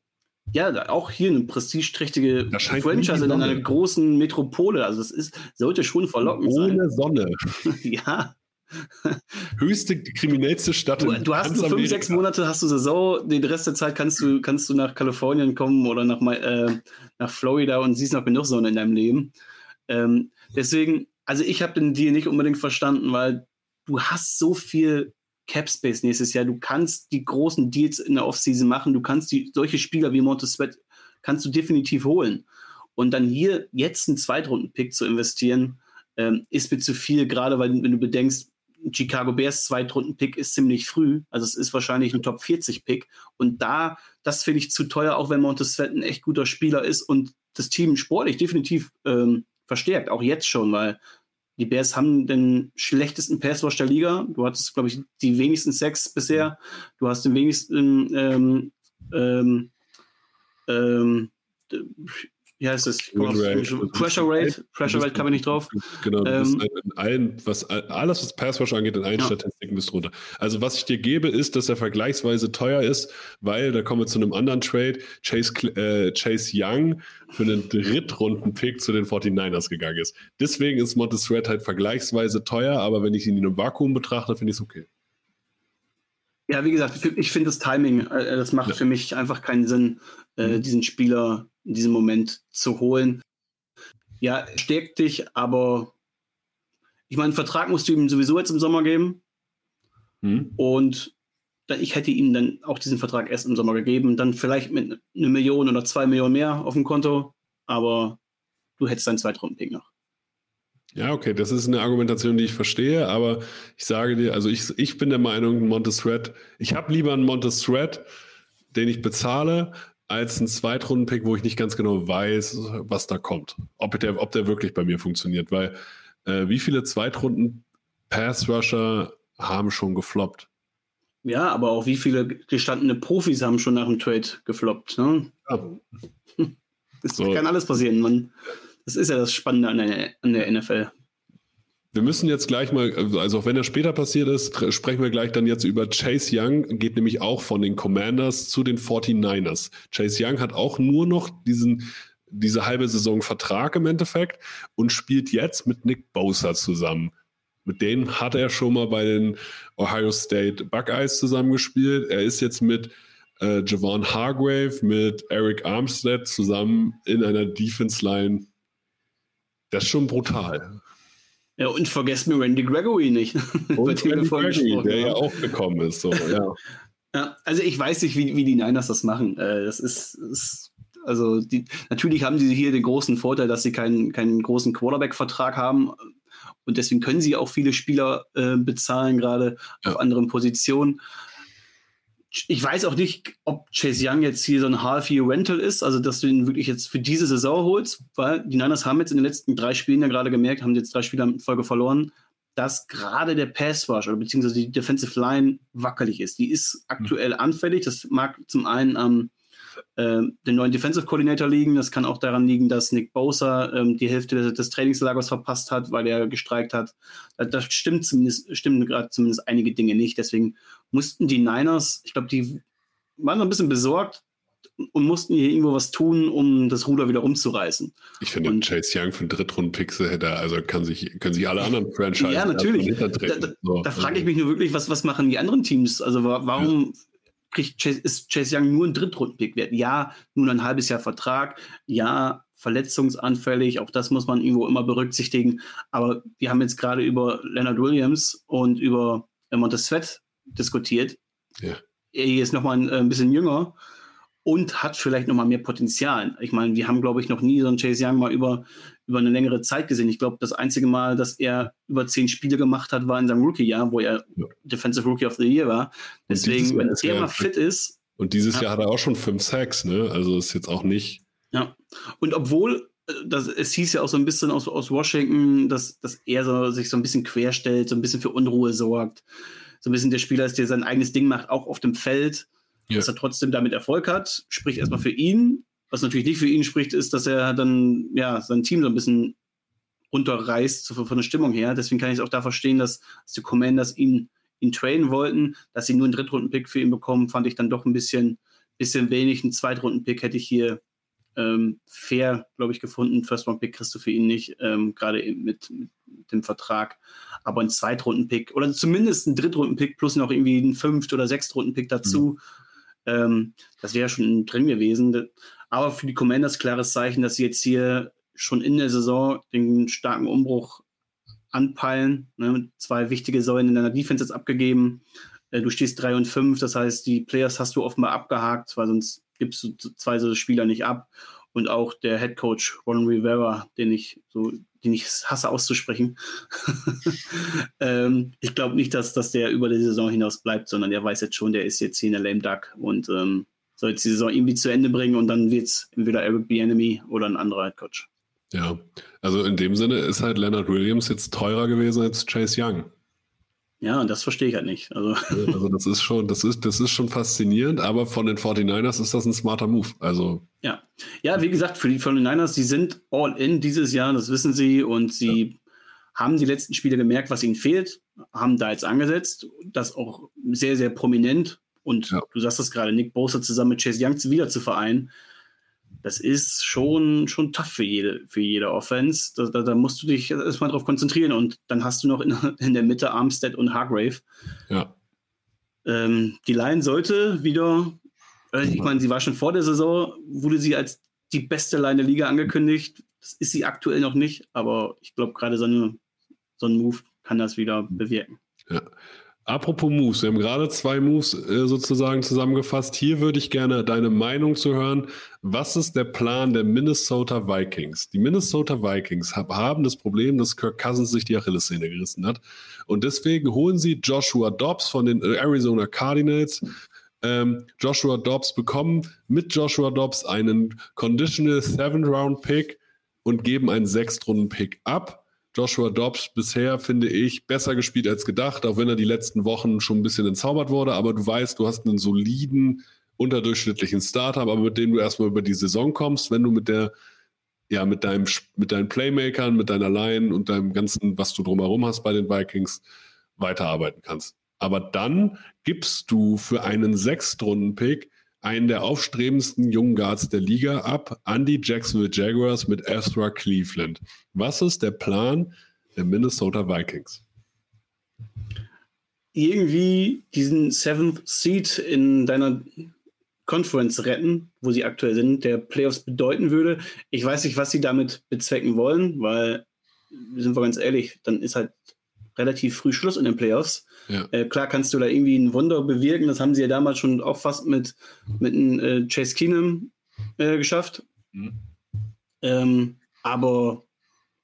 Ja, auch hier eine prestigeträchtige Franchise in einer großen Metropole. Also das ist, sollte schon verlockend Ohne sein. Ohne Sonne. ja. Höchste, kriminellste Stadt. Du, du hast fünf, sechs Monate, hast du Saison, den Rest der Zeit kannst du, kannst du nach Kalifornien kommen oder nach, äh, nach Florida und siehst noch genug Sonne in deinem Leben. Ähm, deswegen, also ich habe den Deal nicht unbedingt verstanden, weil du hast so viel Cap Space nächstes Jahr. Du kannst die großen Deals in der Offseason machen. Du kannst die, solche Spieler wie Montes Sweat kannst du definitiv holen. Und dann hier jetzt einen Zweitrunden-Pick zu investieren, ähm, ist mir zu viel, gerade weil, wenn du bedenkst, Chicago Bears Zweitrunden-Pick ist ziemlich früh. Also es ist wahrscheinlich ein Top 40-Pick. Und da, das finde ich zu teuer, auch wenn Montes Sweat ein echt guter Spieler ist und das Team sportlich definitiv ähm, verstärkt, auch jetzt schon, weil die Bears haben den schlechtesten Passwash der Liga. Du hattest, glaube ich, die wenigsten Sacks bisher. Du hast den wenigsten ähm, ähm, ähm, wie heißt es? Rate. Pressure Rate, Pressure Rate kann man nicht drauf. Genau, du ähm, in allen, was, alles, was Pass Rush angeht, in allen ja. Statistiken bist runter. Also was ich dir gebe, ist, dass er vergleichsweise teuer ist, weil, da kommen wir zu einem anderen Trade, Chase, äh, Chase Young für einen Drittrunden-Pick zu den 49ers gegangen ist. Deswegen ist Montez Red halt vergleichsweise teuer, aber wenn ich ihn in einem Vakuum betrachte, finde ich es okay. Ja, wie gesagt, ich finde das Timing, äh, das macht ja. für mich einfach keinen Sinn, äh, mhm. diesen Spieler in diesem Moment zu holen. Ja, stärkt dich, aber ich meine, einen Vertrag musst du ihm sowieso jetzt im Sommer geben. Mhm. Und ich hätte ihm dann auch diesen Vertrag erst im Sommer gegeben, dann vielleicht mit einer Million oder zwei Millionen mehr auf dem Konto, aber du hättest deinen Zweitrunden-Pick noch. Ja, okay, das ist eine Argumentation, die ich verstehe, aber ich sage dir, also ich, ich bin der Meinung, Montes Red, ich habe lieber einen Montes Red, den ich bezahle, als einen Zweitrunden-Pick, wo ich nicht ganz genau weiß, was da kommt. Ob der, ob der wirklich bei mir funktioniert. Weil äh, wie viele Zweitrunden-Pass-Rusher haben schon gefloppt? Ja, aber auch wie viele gestandene Profis haben schon nach dem Trade gefloppt. Ne? Ja. Das so. kann alles passieren. Man, das ist ja das Spannende an der, an der NFL. Wir müssen jetzt gleich mal, also auch wenn er später passiert ist, sprechen wir gleich dann jetzt über Chase Young, geht nämlich auch von den Commanders zu den 49ers. Chase Young hat auch nur noch diesen, diese halbe Saison Vertrag im Endeffekt und spielt jetzt mit Nick Bosa zusammen. Mit denen hat er schon mal bei den Ohio State Buckeyes zusammengespielt. Er ist jetzt mit äh, Javon Hargrave, mit Eric Armstead zusammen in einer Defense Line. Das ist schon brutal. Ja, und vergesst mir Randy Gregory nicht. Und Randy Gregory, der ja auch gekommen ist. So, ja. ja, also ich weiß nicht, wie, wie die Niners das machen. Äh, das ist, ist also die, natürlich haben sie hier den großen Vorteil, dass sie keinen, keinen großen Quarterback-Vertrag haben. Und deswegen können sie auch viele Spieler äh, bezahlen, gerade ja. auf anderen Positionen ich weiß auch nicht, ob Chase Young jetzt hier so ein Half-Year-Rental ist, also dass du ihn wirklich jetzt für diese Saison holst, weil die Niners haben jetzt in den letzten drei Spielen ja gerade gemerkt, haben jetzt drei Spiele in Folge verloren, dass gerade der Pass-Rush oder beziehungsweise die Defensive Line wackelig ist. Die ist aktuell anfällig. Das mag zum einen am ähm, äh, den neuen Defensive Coordinator liegen. Das kann auch daran liegen, dass Nick Bosa ähm, die Hälfte des, des, Trainingslagers verpasst hat, weil er gestreikt hat. Da, das stimmt zumindest, stimmen gerade zumindest einige Dinge nicht. Deswegen mussten die Niners, ich glaube, die waren so ein bisschen besorgt, und mussten hier irgendwo was tun, um das Ruder wieder umzureißen. Ich finde, und, Chase Young für einen Drittrunden-Pixel hätte, also kann sich, können sich alle anderen Franchises Ja, natürlich. Da, da, so. da frage ich mich nur wirklich, was, was machen die anderen Teams? Also warum ja kriegt Chase, ist Chase Young nur ein Drittrundenpick wert. Ja, nur ein halbes Jahr Vertrag. Ja, verletzungsanfällig. Auch das muss man irgendwo immer berücksichtigen. Aber wir haben jetzt gerade über Leonard Williams und über Montez Sweat diskutiert. Ja. Er ist nochmal ein, ein bisschen jünger und hat vielleicht nochmal mehr Potenzial. Ich meine, wir haben, glaube ich, noch nie so einen Chase Young mal über, über eine längere Zeit gesehen. Ich glaube, das einzige Mal, dass er über zehn Spiele gemacht hat, war in seinem Rookie-Jahr, wo er ja. Defensive Rookie of the Year war. Deswegen, wenn er mal fit ist. Und dieses ja. Jahr hat er auch schon fünf Sacks, ne? Also ist jetzt auch nicht. Ja. Und obwohl äh, das, es hieß ja auch so ein bisschen aus, aus Washington, dass, dass er so, sich so ein bisschen querstellt, so ein bisschen für Unruhe sorgt. So ein bisschen der Spieler ist, der sein eigenes Ding macht, auch auf dem Feld ja. dass er trotzdem damit Erfolg hat, spricht erstmal für ihn. Was natürlich nicht für ihn spricht, ist, dass er dann ja sein Team so ein bisschen runterreißt von der Stimmung her. Deswegen kann ich es auch da verstehen, dass, dass die Commanders ihn, ihn trainen wollten. Dass sie nur einen Drittrunden-Pick für ihn bekommen, fand ich dann doch ein bisschen, bisschen wenig. Einen Zweitrunden-Pick hätte ich hier ähm, fair, glaube ich, gefunden. First-Round-Pick kriegst du für ihn nicht, ähm, gerade mit, mit, dem Vertrag. Aber ein Zweitrunden-Pick oder zumindest ein Drittrunden-Pick plus noch irgendwie ein Fünft- oder Sechstrunden-Pick dazu. Mhm ähm, das wäre schon drin gewesen. Aber für die Commanders klares Zeichen, dass sie jetzt hier schon in der Saison den starken Umbruch anpeilen. Ne? Zwei wichtige Säulen in deiner Defense jetzt abgegeben. Äh, du stehst 3 und 5, das heißt, die Players hast du offenbar abgehakt, weil sonst gibst du zwei so Spieler nicht ab. Und auch der Head Coach Ron Rivera, den ich so den ich hasse auszusprechen. ähm, ich glaube nicht, dass, dass der über die Saison hinaus bleibt, sondern der weiß jetzt schon, der ist jetzt hier in der Lame Duck und ähm, soll jetzt die Saison irgendwie zu Ende bringen und dann wird es entweder Eric B. Enemy oder ein anderer Head Coach. Ja, also in dem Sinne ist halt Leonard Williams jetzt teurer gewesen als Chase Young. Ja, und das verstehe ich halt nicht. Also. also das ist schon, das ist, das ist schon faszinierend, aber von den 49ers ist das ein smarter Move. Also. Ja. Ja, wie gesagt, für die 49ers, die sind all in dieses Jahr, das wissen sie, und sie ja. haben die letzten Spiele gemerkt, was ihnen fehlt, haben da jetzt angesetzt, das auch sehr, sehr prominent. Und ja. du sagst das gerade, Nick Bosa zusammen mit Chase Young wieder zu vereinen das ist schon, schon tough für jede, für jede Offense. Da, da, da musst du dich erstmal drauf konzentrieren und dann hast du noch in, in der Mitte Armstead und Hargrave. Ja. Ähm, die Line sollte wieder, also ich meine, sie war schon vor der Saison, wurde sie als die beste Line der Liga angekündigt. Das ist sie aktuell noch nicht, aber ich glaube, gerade so, eine, so ein Move kann das wieder bewirken. Ja. Apropos Moves, wir haben gerade zwei Moves äh, sozusagen zusammengefasst. Hier würde ich gerne deine Meinung zu hören. Was ist der Plan der Minnesota Vikings? Die Minnesota Vikings haben das Problem, dass Kirk Cousins sich die Achillessehne gerissen hat. Und deswegen holen sie Joshua Dobbs von den äh, Arizona Cardinals. Ähm, Joshua Dobbs bekommen mit Joshua Dobbs einen Conditional Seventh Round Pick und geben einen Sechstrunden Pick ab Joshua Dobbs bisher, finde ich, besser gespielt als gedacht, auch wenn er die letzten Wochen schon ein bisschen entzaubert wurde. Aber du weißt, du hast einen soliden, unterdurchschnittlichen Starter, aber mit dem du erstmal über die Saison kommst, wenn du mit der, ja, mit deinem, mit deinen Playmakern, mit deiner Line und deinem ganzen, was du drumherum hast bei den Vikings, weiterarbeiten kannst. Aber dann gibst du für einen Sechstrunden-Pick einen der aufstrebendsten jungen Guards der Liga ab an die Jacksonville Jaguars mit Ezra Cleveland. Was ist der Plan der Minnesota Vikings? Irgendwie diesen Seventh Seed in deiner Conference retten, wo sie aktuell sind, der Playoffs bedeuten würde. Ich weiß nicht, was sie damit bezwecken wollen, weil, sind wir ganz ehrlich, dann ist halt relativ früh Schluss in den Playoffs. Ja. Äh, klar kannst du da irgendwie ein Wunder bewirken. Das haben sie ja damals schon auch fast mit, mit einem, äh, Chase Keenum äh, geschafft. Mhm. Ähm, aber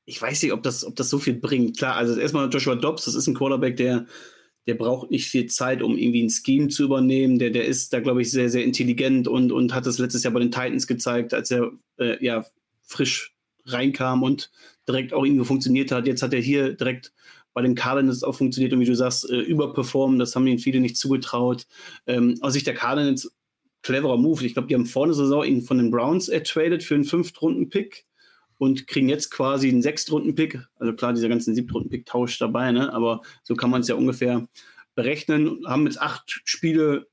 ich weiß nicht, ob das, ob das so viel bringt. Klar, also erstmal Joshua Dobbs, das ist ein Quarterback, der, der braucht nicht viel Zeit, um irgendwie ein Scheme zu übernehmen. Der, der ist da, glaube ich, sehr, sehr intelligent und, und hat das letztes Jahr bei den Titans gezeigt, als er äh, ja frisch reinkam und direkt auch irgendwie funktioniert hat. Jetzt hat er hier direkt bei den Cardinals auch funktioniert und wie du sagst, äh, überperformen. Das haben ihnen viele nicht zugetraut. Ähm, aus Sicht der Cardinals cleverer Move. Ich glaube, die haben vorne Saison ihn von den Browns ertradet für einen Fünftrunden-Pick und kriegen jetzt quasi einen Sechstrunden-Pick. Also klar, dieser ganzen Siebtrunden-Pick-Tausch dabei, ne? aber so kann man es ja ungefähr berechnen. Haben jetzt acht Spiele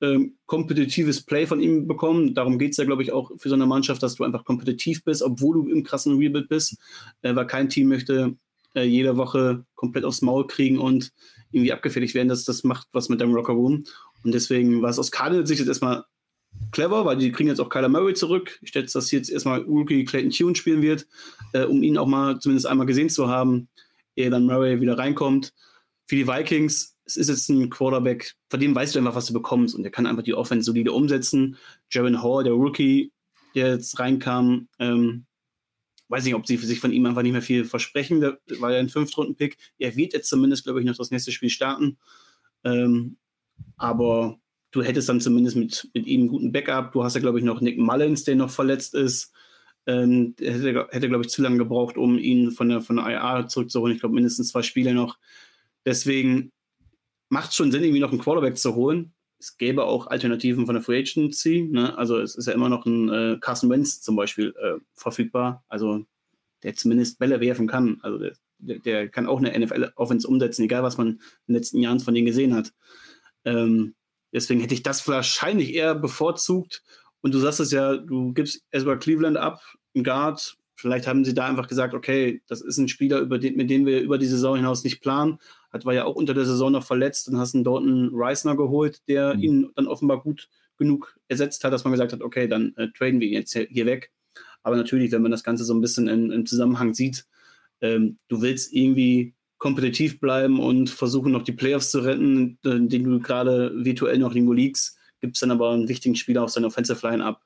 ähm, kompetitives Play von ihm bekommen. Darum geht es ja, glaube ich, auch für so eine Mannschaft, dass du einfach kompetitiv bist, obwohl du im krassen Rebuild bist, äh, weil kein Team möchte äh, jede Woche komplett aufs Maul kriegen und irgendwie abgefertigt werden. Das, das macht was mit deinem Rocker Room. Und deswegen war es aus Cardinals Sicht jetzt erstmal clever, weil die kriegen jetzt auch Kyler Murray zurück. Ich schätze, dass jetzt erstmal Rookie Clayton Tune spielen wird, äh, um ihn auch mal zumindest einmal gesehen zu haben, ehe dann Murray wieder reinkommt. Für die Vikings, es ist jetzt ein Quarterback, von dem weißt du einfach, was du bekommst und der kann einfach die Offense solide umsetzen. Jaron Hall, der Rookie, der jetzt reinkam, ähm, weiß nicht, ob sie sich von ihm einfach nicht mehr viel versprechen. War ja ein Fünftrunden-Pick. Er wird jetzt zumindest, glaube ich, noch das nächste Spiel starten. Ähm, aber du hättest dann zumindest mit, mit ihm einen guten Backup. Du hast ja, glaube ich, noch Nick Mullins, der noch verletzt ist. Ähm, hätte, hätte glaube ich, zu lange gebraucht, um ihn von der, von der IA zurückzuholen. Ich glaube, mindestens zwei Spiele noch. Deswegen macht es schon Sinn, irgendwie noch einen Quarterback zu holen es gäbe auch Alternativen von der Free Agency. Ne? Also es ist ja immer noch ein äh, Carson Wentz zum Beispiel äh, verfügbar, also der zumindest Bälle werfen kann. Also der, der, kann auch eine NFL-Offense umsetzen, egal was man in den letzten Jahren von denen gesehen hat. Ähm, deswegen hätte ich das wahrscheinlich eher bevorzugt. Und du sagst es ja, du gibst erstmal Cleveland ab, ein Guard. Vielleicht haben sie da einfach gesagt, okay, das ist ein Spieler, den, mit dem wir über die Saison hinaus nicht planen hat war ja auch unter der Saison noch verletzt und hast dort einen Reisner geholt, der mhm. ihn dann offenbar gut genug ersetzt hat, dass man gesagt hat, okay, dann äh, traden wir ihn jetzt hier weg. Aber natürlich, wenn man das Ganze so ein bisschen in, im Zusammenhang sieht, ähm, du willst irgendwie kompetitiv bleiben und versuchen noch die Playoffs zu retten, den du gerade virtuell noch irgendwo liegst, gibt es dann aber einen wichtigen Spieler auf seiner Offensive Line ab.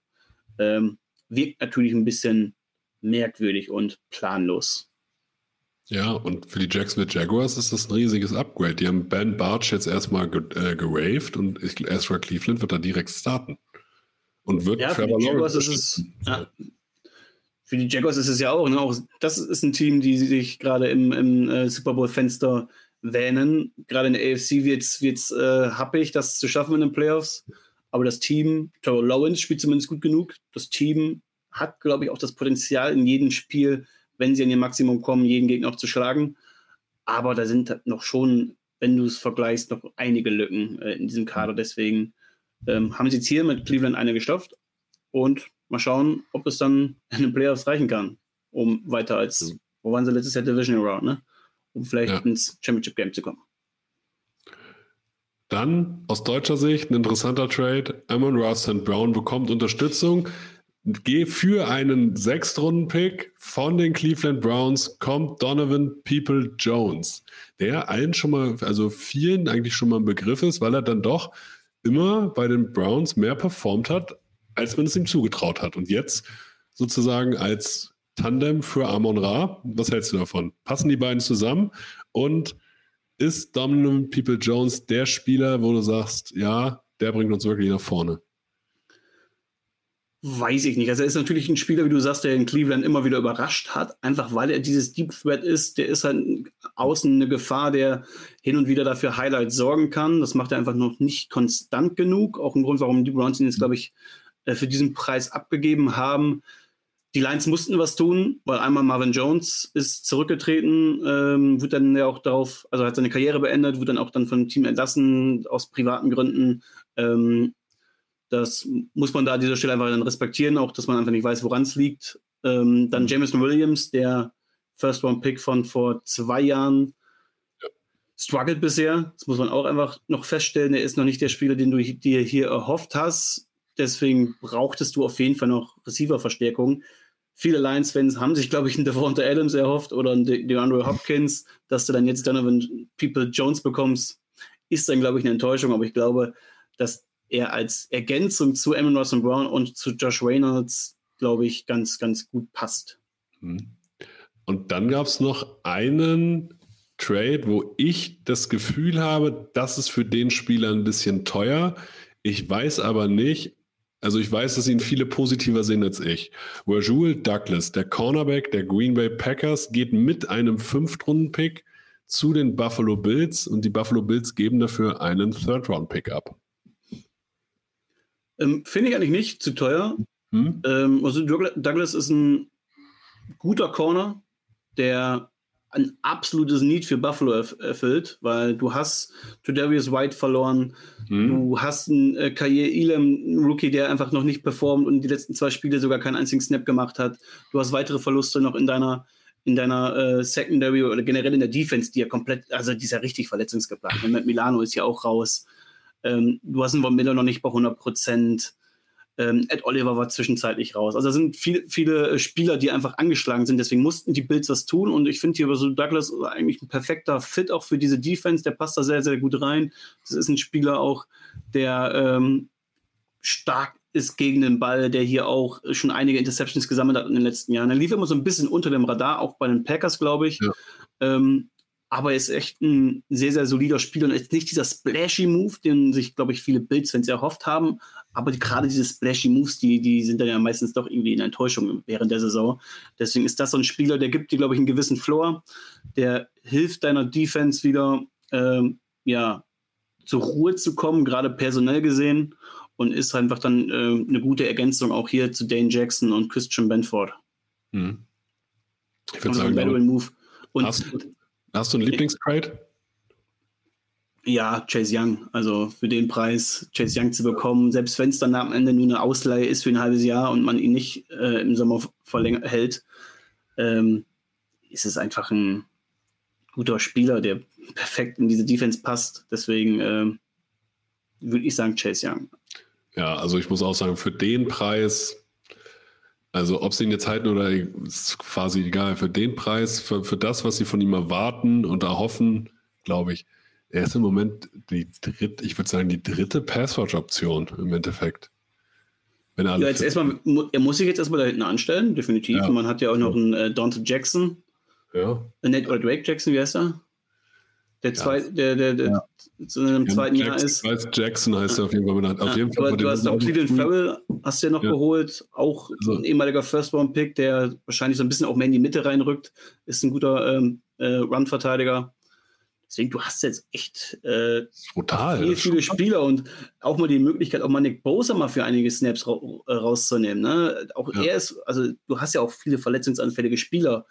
Ähm, wirkt natürlich ein bisschen merkwürdig und planlos. Ja, und für die Jacksonville Jaguars ist das ein riesiges Upgrade. Die haben Ben Barch jetzt erstmal ge äh, gewaved und ich, Ezra Cleveland wird da direkt starten. Und wird ja, für die Jaguars ist es, ja, für die Jaguars ist es ja auch, ne, auch, das ist ein Team, die sich gerade im, im äh, Super Bowl-Fenster wähnen. Gerade in der AFC wird es äh, happig, das zu schaffen in den Playoffs. Aber das Team, Trevor Lawrence spielt zumindest gut genug. Das Team hat, glaube ich, auch das Potenzial, in jedem Spiel, wenn sie an ihr Maximum kommen, jeden Gegner auch zu schlagen. Aber da sind halt noch schon, wenn du es vergleichst, noch einige Lücken äh, in diesem Kader. Deswegen ähm, haben sie jetzt hier mit Cleveland eine gestopft. Und mal schauen, ob es dann in den Playoffs reichen kann, um weiter als, wo waren sie letztes Jahr Division Round, ne? Um vielleicht ja. ins Championship Game zu kommen. Dann aus deutscher Sicht ein interessanter Trade. Amon Ross Brown bekommt Unterstützung. Geh für einen Sechstrunden-Pick von den Cleveland Browns kommt Donovan People Jones, der allen schon mal, also vielen eigentlich schon mal ein Begriff ist, weil er dann doch immer bei den Browns mehr performt hat, als man es ihm zugetraut hat. Und jetzt sozusagen als Tandem für Amon Ra. Was hältst du davon? Passen die beiden zusammen? Und ist Dominant People Jones der Spieler, wo du sagst, ja, der bringt uns wirklich nach vorne? Weiß ich nicht. Also er ist natürlich ein Spieler, wie du sagst, der in Cleveland immer wieder überrascht hat, einfach weil er dieses Deep Threat ist. Der ist halt außen eine Gefahr, der hin und wieder dafür Highlights sorgen kann. Das macht er einfach noch nicht konstant genug. Auch ein Grund, warum die Browns ihn jetzt, glaube ich, äh, für diesen Preis abgegeben haben. Die Lions mussten was tun, weil einmal Marvin Jones ist zurückgetreten, ähm, wird dann ja auch darauf, also hat seine Karriere beendet, wird dann auch dann vom Team entlassen aus privaten Gründen. Ähm, das muss man da an dieser Stelle einfach dann respektieren, auch dass man einfach nicht weiß, woran es liegt. Ähm, dann mhm. Jameson Williams, der First-Round-Pick von vor zwei Jahren, struggelt bisher. Das muss man auch einfach noch feststellen. Er ist noch nicht der Spieler, den du dir hier erhofft hast. Deswegen brauchtest du auf jeden Fall noch Receiver-Verstärkung viele Lions-Fans haben sich, glaube ich, einen Devonta Adams erhofft oder einen DeAndre Hopkins, dass du dann jetzt Donovan People Jones bekommst, ist dann, glaube ich, eine Enttäuschung. Aber ich glaube, dass er als Ergänzung zu Amon Ross Brown und zu Josh Reynolds, glaube ich, ganz, ganz gut passt. Hm. Und dann gab es noch einen Trade, wo ich das Gefühl habe, das ist für den Spieler ein bisschen teuer. Ich weiß aber nicht, also ich weiß, dass ihn viele positiver sehen als ich. Rajul Douglas, der Cornerback der Green Bay Packers, geht mit einem Fünftrunden-Pick zu den Buffalo Bills und die Buffalo Bills geben dafür einen Third-Round-Pick ab. Ähm, Finde ich eigentlich nicht zu teuer. Hm? Ähm, also Douglas ist ein guter Corner, der ein absolutes Need für Buffalo erfüllt, weil du hast Darius White verloren, mhm. du hast einen äh, Kair Elam, Rookie, der einfach noch nicht performt und die letzten zwei Spiele sogar keinen einzigen Snap gemacht hat. Du hast weitere Verluste noch in deiner in deiner äh, Secondary oder generell in der Defense, die ja komplett, also die ist ja richtig verletzungsgeplant. Mit Milano ist ja auch raus. Ähm, du hast einen Von Miller noch nicht bei 100 Prozent. Ähm, Ed Oliver war zwischenzeitlich raus. Also da sind viel, viele äh, Spieler, die einfach angeschlagen sind. Deswegen mussten die Bills was tun. Und ich finde hier so Douglas eigentlich ein perfekter Fit auch für diese Defense. Der passt da sehr, sehr gut rein. Das ist ein Spieler auch, der ähm, stark ist gegen den Ball, der hier auch schon einige Interceptions gesammelt hat in den letzten Jahren. Er lief immer so ein bisschen unter dem Radar, auch bei den Packers, glaube ich. Ja. Ähm, aber er ist echt ein sehr, sehr solider Spieler und ist nicht dieser splashy Move, den sich, glaube ich, viele Bills-Fans erhofft haben. Aber die, gerade diese splashy Moves, die, die sind dann ja meistens doch irgendwie in Enttäuschung während der Saison. Deswegen ist das so ein Spieler, der gibt dir, glaube ich, einen gewissen Floor. Der hilft deiner Defense wieder, ähm, ja, zur Ruhe zu kommen, gerade personell gesehen. Und ist einfach dann äh, eine gute Ergänzung auch hier zu Dane Jackson und Christian Benford. Hm. Ich würde sagen, Move. Und hast, du einen Lieblingstrade? Ja, Chase Young. Also für den Preis Chase Young zu bekommen, selbst wenn es dann am Ende nur eine Ausleihe ist für ein halbes Jahr und man ihn nicht äh, im Sommer hält, ähm, ist es einfach ein guter Spieler, der perfekt in diese Defense passt. Deswegen äh, würde ich sagen Chase Young. Ja, also ich muss auch sagen, für den Preis also ob sie ihn jetzt halten oder ist quasi egal. Für den Preis, für, für das, was sie von ihm erwarten und erhoffen, glaube ich, er ist im Moment die dritte, ich würde sagen, die dritte Passwatch-Option im Endeffekt. Wenn ja, jetzt erstmal, er muss sich jetzt erstmal da hinten anstellen, definitiv. Ja. Man hat ja auch noch einen äh, Dante Jackson. Ja. Äh, Nate oder Drake Jackson, wie heißt er? Der, zwei, der, der, der ja. zu einem zweiten Jackson, Jahr ist. Weiß Jackson heißt er auf jeden Fall benannt. Auf jeden Fall du hast auch Cleveland Farrell, hast du ja noch ja. geholt, auch also. ein ehemaliger First-Round-Pick, der wahrscheinlich so ein bisschen auch mehr in die Mitte reinrückt, ist ein guter ähm, äh, Run-Verteidiger. Deswegen, du hast jetzt echt äh, Brutal. viele, viele Spieler und auch mal die Möglichkeit, auch mal Nick Bosa mal für einige Snaps ra äh, rauszunehmen. Ne? Auch ja. er ist, also du hast ja auch viele verletzungsanfällige Spieler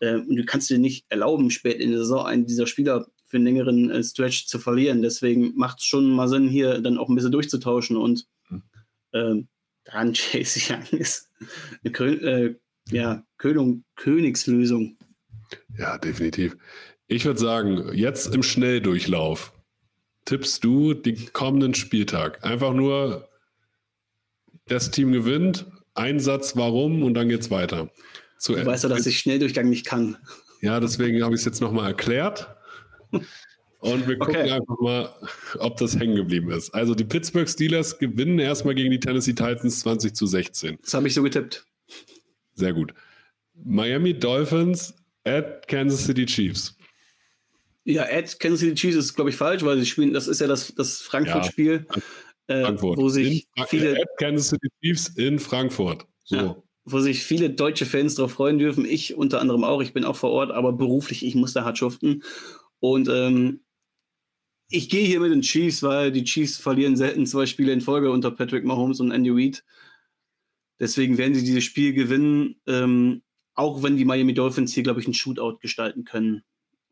äh, und du kannst dir nicht erlauben, spät in der Saison einen dieser Spieler für einen längeren äh, Stretch zu verlieren. Deswegen macht es schon mal Sinn, hier dann auch ein bisschen durchzutauschen und mhm. äh, dran Chase Young ist eine Kö äh, ja, Könung, Königslösung. Ja, definitiv. Ich würde sagen, jetzt im Schnelldurchlauf tippst du den kommenden Spieltag. Einfach nur, das Team gewinnt, ein Satz, warum und dann geht's weiter. Zu du weißt ja, dass ich Schnelldurchgang nicht kann. Ja, deswegen habe ich es jetzt nochmal erklärt. Und wir gucken okay. einfach mal, ob das hängen geblieben ist. Also die Pittsburgh Steelers gewinnen erstmal gegen die Tennessee Titans 20 zu 16. Das habe ich so getippt. Sehr gut. Miami Dolphins at Kansas City Chiefs. Ja, at Kansas City Chiefs ist, glaube ich, falsch, weil sie spielen, das ist ja das, das Frankfurt-Spiel, ja, Frankfurt. Äh, wo sich in, viele. At Kansas City Chiefs in Frankfurt. So. Ja, wo sich viele deutsche Fans darauf freuen dürfen. Ich unter anderem auch. Ich bin auch vor Ort, aber beruflich, ich muss da hart schuften. Und ähm, ich gehe hier mit den Chiefs, weil die Chiefs verlieren selten zwei Spiele in Folge unter Patrick Mahomes und Andy Reid. Deswegen werden sie dieses Spiel gewinnen, ähm, auch wenn die Miami Dolphins hier, glaube ich, einen Shootout gestalten können.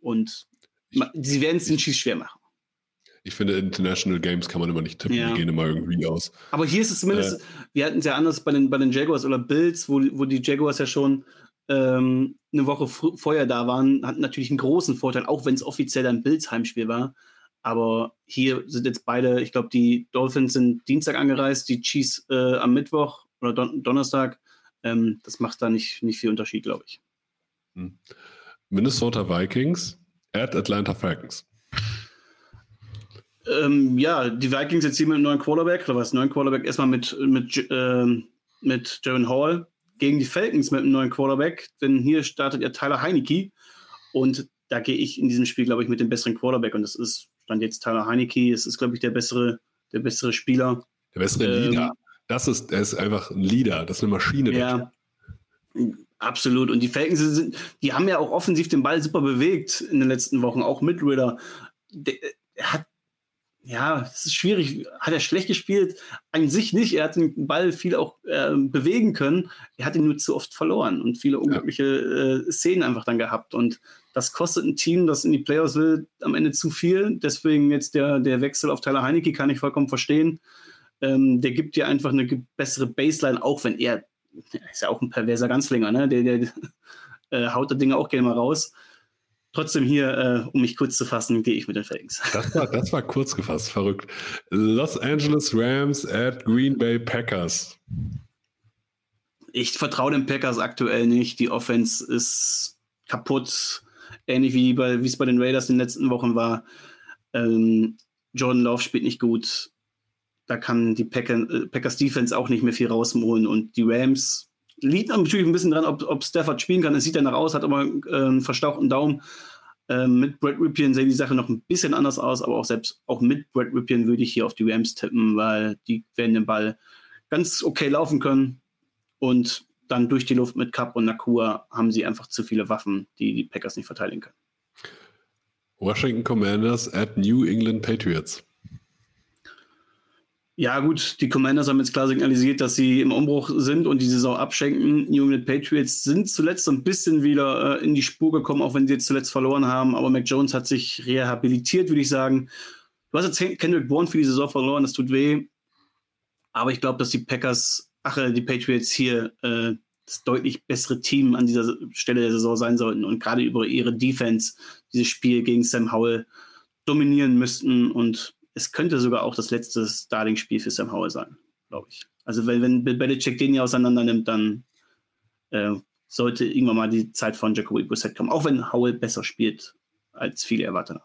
Und sie werden es den Chiefs schwer machen. Ich finde, International Games kann man immer nicht tippen, ja. die gehen immer irgendwie aus. Aber hier ist es zumindest, äh, wir hatten es ja anders bei den, bei den Jaguars oder Bills, wo, wo die Jaguars ja schon ähm, eine Woche vorher da waren, hatten natürlich einen großen Vorteil, auch wenn es offiziell ein Bills Heimspiel war. Aber hier sind jetzt beide, ich glaube, die Dolphins sind Dienstag angereist, die Chiefs äh, am Mittwoch oder Don Donnerstag. Ähm, das macht da nicht, nicht viel Unterschied, glaube ich. Hm. Minnesota Vikings at Atlanta Falcons. Ähm, ja, die Vikings jetzt hier mit einem neuen Quarterback, oder was? Neuen Quarterback erstmal mit, mit, ähm, mit Jaron Hall gegen die Falcons mit einem neuen Quarterback, denn hier startet ja Tyler Heineke und da gehe ich in diesem Spiel, glaube ich, mit dem besseren Quarterback und das ist stand jetzt Tyler Heineke, es ist, glaube ich, der bessere, der bessere Spieler. Der bessere ähm, Leader. Das ist, er ist einfach ein Leader, das ist eine Maschine. Ja, absolut. Und die Falcons sind, die haben ja auch offensiv den Ball super bewegt in den letzten Wochen, auch mit Ritter. Der, er hat ja, es ist schwierig. Hat er schlecht gespielt? An sich nicht. Er hat den Ball viel auch äh, bewegen können. Er hat ihn nur zu oft verloren und viele unglückliche äh, Szenen einfach dann gehabt. Und das kostet ein Team, das in die Playoffs will, am Ende zu viel. Deswegen jetzt der, der Wechsel auf Tyler Heinecke kann ich vollkommen verstehen. Ähm, der gibt dir einfach eine bessere Baseline, auch wenn er, er ist ja auch ein perverser Ganzlinger, ne? Der, der äh, haut der Dinge auch gerne mal raus. Trotzdem hier, äh, um mich kurz zu fassen, gehe ich mit den Falcons. Das war, das war kurz gefasst, verrückt. Los Angeles Rams at Green Bay Packers. Ich vertraue den Packers aktuell nicht. Die Offense ist kaputt. Ähnlich wie bei, es bei den Raiders in den letzten Wochen war. Ähm, Jordan Love spielt nicht gut. Da kann die Packer, äh, Packers Defense auch nicht mehr viel rausholen. Und die Rams liegt natürlich ein bisschen dran, ob, ob Stafford spielen kann. Es sieht danach aus, hat aber äh, einen verstauchten Daumen. Ähm, mit Brad Ripien sieht die Sache noch ein bisschen anders aus, aber auch selbst auch mit Brad Ripien würde ich hier auf die Rams tippen, weil die werden den Ball ganz okay laufen können. Und dann durch die Luft mit Cup und Nakua haben sie einfach zu viele Waffen, die die Packers nicht verteidigen können. Washington Commanders at New England Patriots. Ja, gut, die Commanders haben jetzt klar signalisiert, dass sie im Umbruch sind und die Saison abschenken. New England Patriots sind zuletzt so ein bisschen wieder äh, in die Spur gekommen, auch wenn sie jetzt zuletzt verloren haben. Aber Mac Jones hat sich rehabilitiert, würde ich sagen. Du hast jetzt Kendrick Bourne für die Saison verloren, das tut weh. Aber ich glaube, dass die Packers, ach, äh, die Patriots hier äh, das deutlich bessere Team an dieser Stelle der Saison sein sollten und gerade über ihre Defense dieses Spiel gegen Sam Howell dominieren müssten und es könnte sogar auch das letzte Starting-Spiel für Sam Howell sein, glaube ich. Also wenn, wenn Bill Belichick den hier auseinander nimmt, dann äh, sollte irgendwann mal die Zeit von Jacoby Brissett kommen, auch wenn Howell besser spielt, als viele erwarten.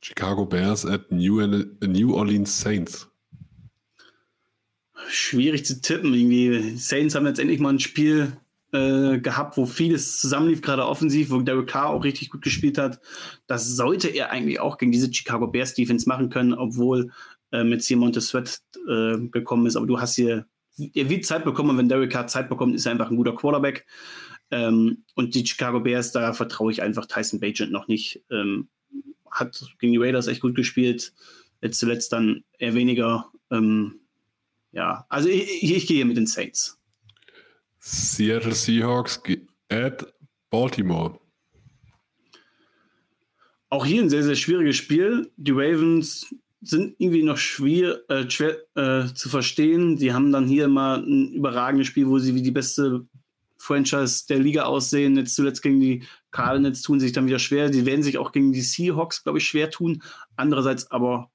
Chicago Bears at New, New Orleans Saints. Schwierig zu tippen. Irgendwie. Saints haben jetzt endlich mal ein Spiel äh, gehabt, wo vieles zusammenlief, gerade offensiv, wo Derek Carr auch richtig gut gespielt hat. Das sollte er eigentlich auch gegen diese Chicago Bears Defense machen können, obwohl äh, mit Simon Sweat äh, gekommen ist. Aber du hast hier, er wird Zeit bekommen und wenn Derek Carr Zeit bekommt, ist er einfach ein guter Quarterback. Ähm, und die Chicago Bears, da vertraue ich einfach Tyson Bagent noch nicht. Ähm, hat gegen die Raiders echt gut gespielt. Jetzt zuletzt dann eher weniger. Ähm, ja, also ich, ich, ich gehe mit den Saints. Seattle Seahawks at Baltimore. Auch hier ein sehr, sehr schwieriges Spiel. Die Ravens sind irgendwie noch schwer, äh, schwer äh, zu verstehen. Die haben dann hier mal ein überragendes Spiel, wo sie wie die beste Franchise der Liga aussehen. Jetzt zuletzt gegen die Cardinals tun sich dann wieder schwer. Die werden sich auch gegen die Seahawks, glaube ich, schwer tun. Andererseits aber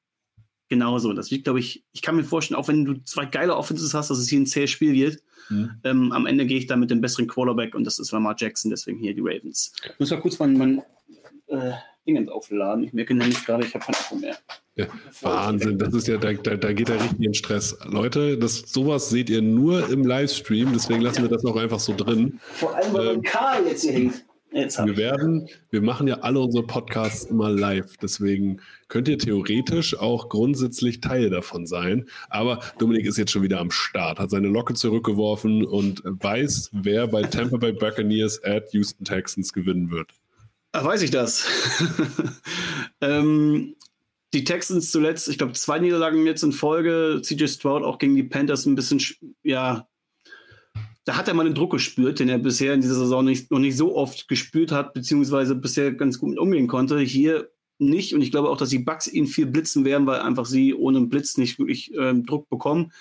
genauso. Das liegt, glaube ich, ich kann mir vorstellen, auch wenn du zwei geile Offenses hast, dass es hier ein zähes Spiel wird. Mhm. Ähm, am Ende gehe ich da mit dem besseren Quarterback und das ist Lamar Jackson, deswegen hier die Ravens. Ich muss mal kurz mein, mein äh, Dingens aufladen. Ich merke nämlich gerade, ich habe kein Akku mehr. Ja, Wahnsinn, das ist ja, da, da, da geht er richtig in Stress. Leute, das, sowas seht ihr nur im Livestream, deswegen lassen ja. wir das auch einfach so drin. Vor allem, weil ähm, Karl jetzt hier hängt. Wir werden, wir machen ja alle unsere Podcasts immer live, deswegen könnt ihr theoretisch auch grundsätzlich Teil davon sein. Aber Dominik ist jetzt schon wieder am Start, hat seine Locke zurückgeworfen und weiß, wer bei Tampa Bay Buccaneers at Houston Texans gewinnen wird. Ach, weiß ich das. ähm, die Texans zuletzt, ich glaube, zwei Niederlagen jetzt in Folge. CJ Stroud auch gegen die Panthers ein bisschen, ja, da hat er mal den Druck gespürt, den er bisher in dieser Saison nicht, noch nicht so oft gespürt hat, beziehungsweise bisher ganz gut mit umgehen konnte. Hier nicht. Und ich glaube auch, dass die Bugs ihn viel blitzen werden, weil einfach sie ohne Blitz nicht wirklich ähm, Druck bekommen.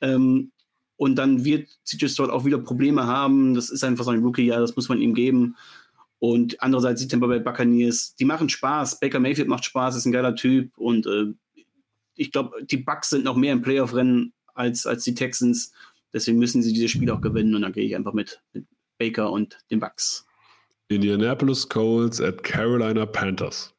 Ähm, und dann wird CJ Stroud auch wieder Probleme haben. Das ist einfach so ein Rookie-Jahr, das muss man ihm geben. Und andererseits die Tampa Bay Buccaneers, die machen Spaß. Baker Mayfield macht Spaß, ist ein geiler Typ. Und äh, ich glaube, die Bucks sind noch mehr im Playoff-Rennen als, als die Texans. Deswegen müssen sie dieses Spiel auch gewinnen. Und dann gehe ich einfach mit, mit Baker und den Bucks. Indianapolis Colts at Carolina Panthers.